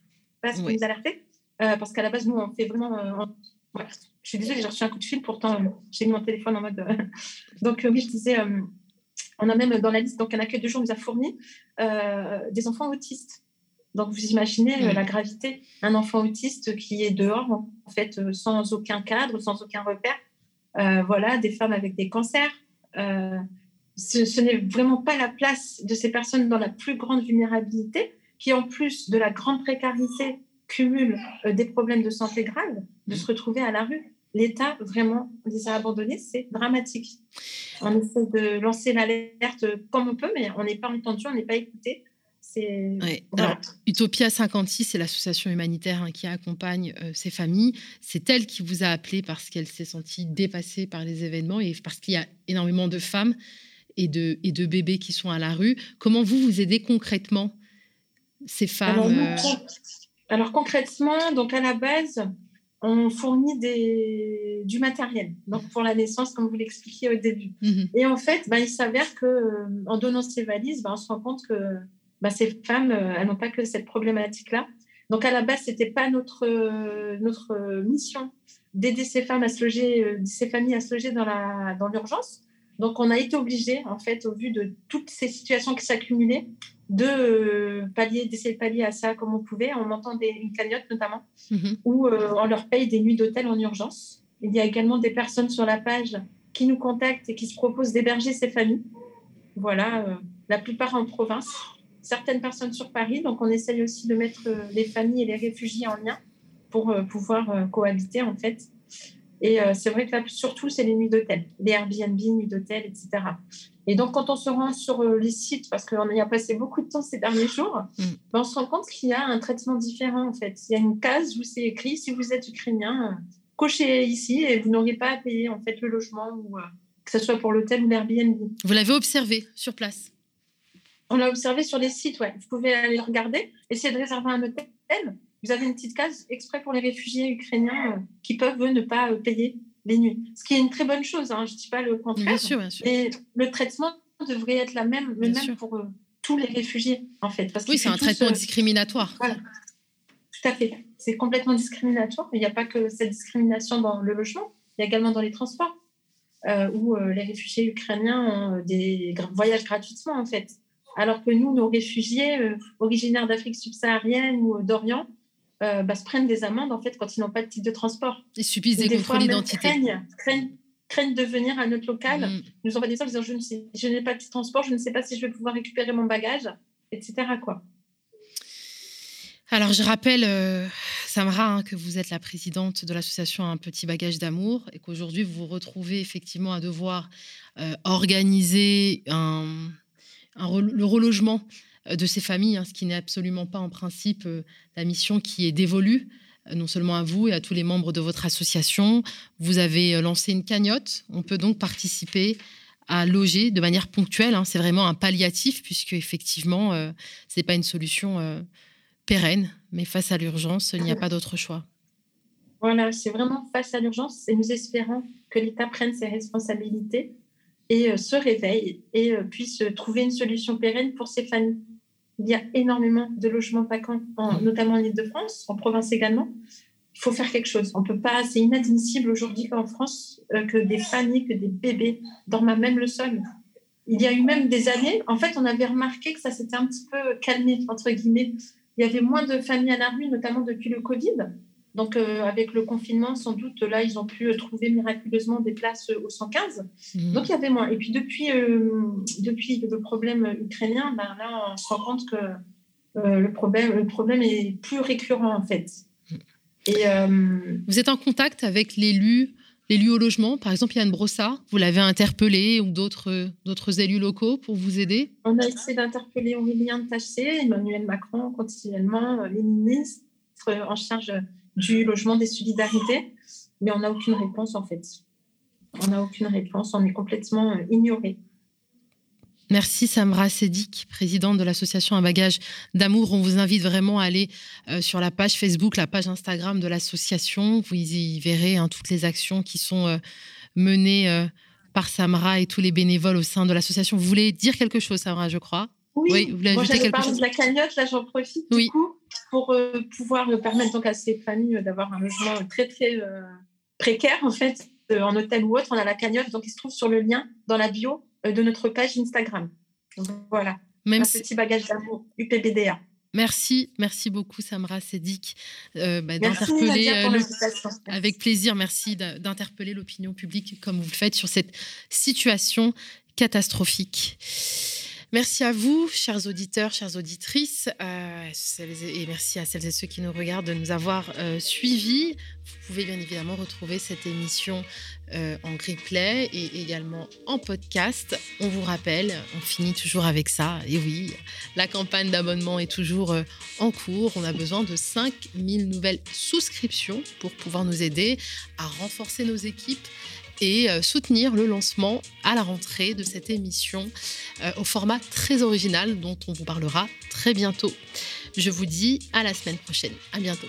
Parce que nous alerter. Euh, parce qu'à la base, nous, on fait vraiment. Euh, je suis désolée, j'ai reçu un coup de fil, pourtant, euh, j'ai mis mon téléphone en mode. donc, oui, je disais, on a même dans la liste, donc un accueil de jour nous a fourni des enfants autistes. Donc, vous imaginez la gravité. Un enfant autiste qui est dehors, en fait, sans aucun cadre, sans aucun repère. voilà, des femmes avec des cancers ce, n'est vraiment pas la place de ces personnes dans la plus grande vulnérabilité, qui en plus de la grande précarité cumulent euh, des problèmes de santé graves, de se retrouver à la rue. L'État vraiment les a abandonnés, c'est dramatique. On essaie de lancer l'alerte comme on peut, mais on n'est pas entendu, on n'est pas écouté. C'est Utopia 56, c'est l'association humanitaire hein, qui accompagne euh, ces familles. C'est elle qui vous a appelé parce qu'elle s'est sentie dépassée par les événements et parce qu'il y a énormément de femmes et de, et de bébés qui sont à la rue. Comment vous, vous aidez concrètement ces femmes euh alors, concrètement, donc à la base, on fournit des, du matériel donc pour la naissance, comme vous l'expliquiez au début. Mhm. Et en fait, bah, il s'avère que euh, en donnant ces valises, bah, on se rend compte que bah, ces femmes, euh, elles n'ont pas que cette problématique-là. Donc à la base, c'était pas notre notre mission d'aider ces femmes à se loger, ces familles à se loger dans la dans l'urgence. Donc, on a été obligé, en fait, au vu de toutes ces situations qui s'accumulaient, de euh, pallier, d'essayer de pallier à ça comme on pouvait, en montant des, une cagnotte notamment, mhm. où euh, on leur paye des nuits d'hôtel en urgence. Il y a également des personnes sur la page qui nous contactent et qui se proposent d'héberger ces familles. Voilà, euh, la plupart en province, certaines personnes sur Paris. Donc, on essaye aussi de mettre les familles et les réfugiés en lien pour pouvoir cohabiter, en fait. Et c'est vrai que là, surtout, c'est les nuits d'hôtel, les Airbnb, nuits d'hôtel, etc. Et donc, quand on se rend sur euh, les sites, parce qu'on y a passé beaucoup de temps ces derniers jours, mm. ben, on se rend compte qu'il y a un traitement différent, en fait. Il y a une case où c'est écrit, si vous êtes ukrainien, euh, cochez ici et vous n'aurez pas à payer, en fait, le logement, ou, que ce soit pour l'hôtel ou l'Airbnb. Vous l'avez observé sur place? On l'a observé sur les sites, ouais. Vous pouvez aller regarder, essayer de réserver un hôtel vous avez une petite case exprès pour les réfugiés ukrainiens euh, qui peuvent ne pas euh, payer les nuits. Ce qui est une très bonne chose, hein, je ne dis pas le contraire. Bien sûr, bien sûr. Mais le traitement devrait être la même, le même pour euh, tous les réfugiés, en fait. Parce oui, c'est un traitement discriminatoire. Tout à fait. C'est complètement discriminatoire. Il n'y a pas que cette discrimination dans le logement, il y a également dans les transports, où les réfugiés ukrainiens ont des voyages gratuitement, en fait. Alors que nous, nos réfugiés originaires d'Afrique subsaharienne ou d'Orient, euh, bah, se prennent des amendes en fait quand ils n'ont pas de titre de transport. Ils subissent des, contrôles d'identité. Craignent, craignent, craignent de venir à notre local, mm. nous envoient des messages disant je, ne sais, je n'ai pas de transport, je ne sais pas si je vais pouvoir récupérer mon bagage, etc. Quoi. Alors, je rappelle, euh, Samra, hein, que vous êtes la présidente de l'association Un Petit Bagage d'Amour et qu'aujourd'hui, vous vous retrouvez effectivement à devoir euh, organiser un, le relogement de ces familles, hein, ce qui n'est absolument pas en principe la mission qui est dévolue non seulement à vous et à tous les membres de votre association. Vous avez lancé une cagnotte. On peut donc participer à loger de manière ponctuelle. Hein. C'est vraiment un palliatif puisque effectivement, ce n'est pas une solution pérenne, mais face à l'urgence, il n'y a pas d'autre choix. Voilà, c'est vraiment face à l'urgence et nous espérons que l'État prenne ses responsabilités et euh, se réveille et euh, puisse trouver une solution pérenne pour ces familles. Il y a énormément de logements vacants, notamment en Ile-de-France, en province également. Il faut faire quelque chose. On peut pas, c'est inadmissible aujourd'hui qu'en France, euh, que des familles, que des bébés dorment même le sol. Il y a eu même des années, en fait, on avait remarqué que ça s'était un petit peu calmé, entre guillemets, il y avait moins de familles à la rue, notamment depuis le Covid. Donc, euh, avec le confinement, sans doute, là, ils ont pu euh, trouver miraculeusement des places euh, au 115. Mhm. Donc, il y avait moins. Et puis, depuis, depuis le problème ukrainien, ben, là, on se rend compte que le, problème, le problème est plus récurrent, en fait. Mhm. Et, Vous êtes en contact avec l'élu L'élu au logement, par exemple Yann Brossard, vous l'avez interpellé ou d'autres, d'autres élus locaux pour vous aider? On a essayé d'interpeller Aurélien Taché, Emmanuel Macron continuellement, les ministres en charge du logement des solidarités, mais on n'a aucune réponse en fait. On n'a aucune réponse, on est complètement euh, ignoré. Merci Samra Sedik, présidente de l'association Un bagage d'amour. On vous invite vraiment à aller euh, sur la page Facebook, la page Instagram de l'association. Vous y verrez hein, toutes les actions qui sont euh, menées par Samra et tous les bénévoles au sein de l'association. Vous voulez dire quelque chose, Samra, je crois? Oui, vous voulez ajouter quelque chose de la cagnotte, là j'en profite oui. du coup, pour pouvoir permettre donc à ces familles d'avoir un logement très très précaire en fait, en hôtel ou autre. On a la cagnotte, donc il se trouve sur le lien dans la bio euh, de notre page Instagram. voilà. Même un petit bagage d'amour, UPBDA. Merci, merci beaucoup Samra Sedik euh, bah, d'interpeller euh, avec plaisir. Merci d'interpeller l'opinion publique comme vous le faites sur cette situation catastrophique. Merci à vous, chers auditeurs, chères auditrices, euh, et merci à celles et ceux qui nous regardent de nous avoir euh, suivis. Vous pouvez bien évidemment retrouver cette émission euh, en replay et également en podcast. On vous rappelle, on finit toujours avec ça. Et oui, la campagne d'abonnement est toujours en cours. On a besoin de 5000 nouvelles souscriptions pour pouvoir nous aider à renforcer nos équipes et euh, soutenir le lancement à la rentrée de cette émission euh, au format très original dont on vous parlera très bientôt. Je vous dis à la semaine prochaine. À bientôt.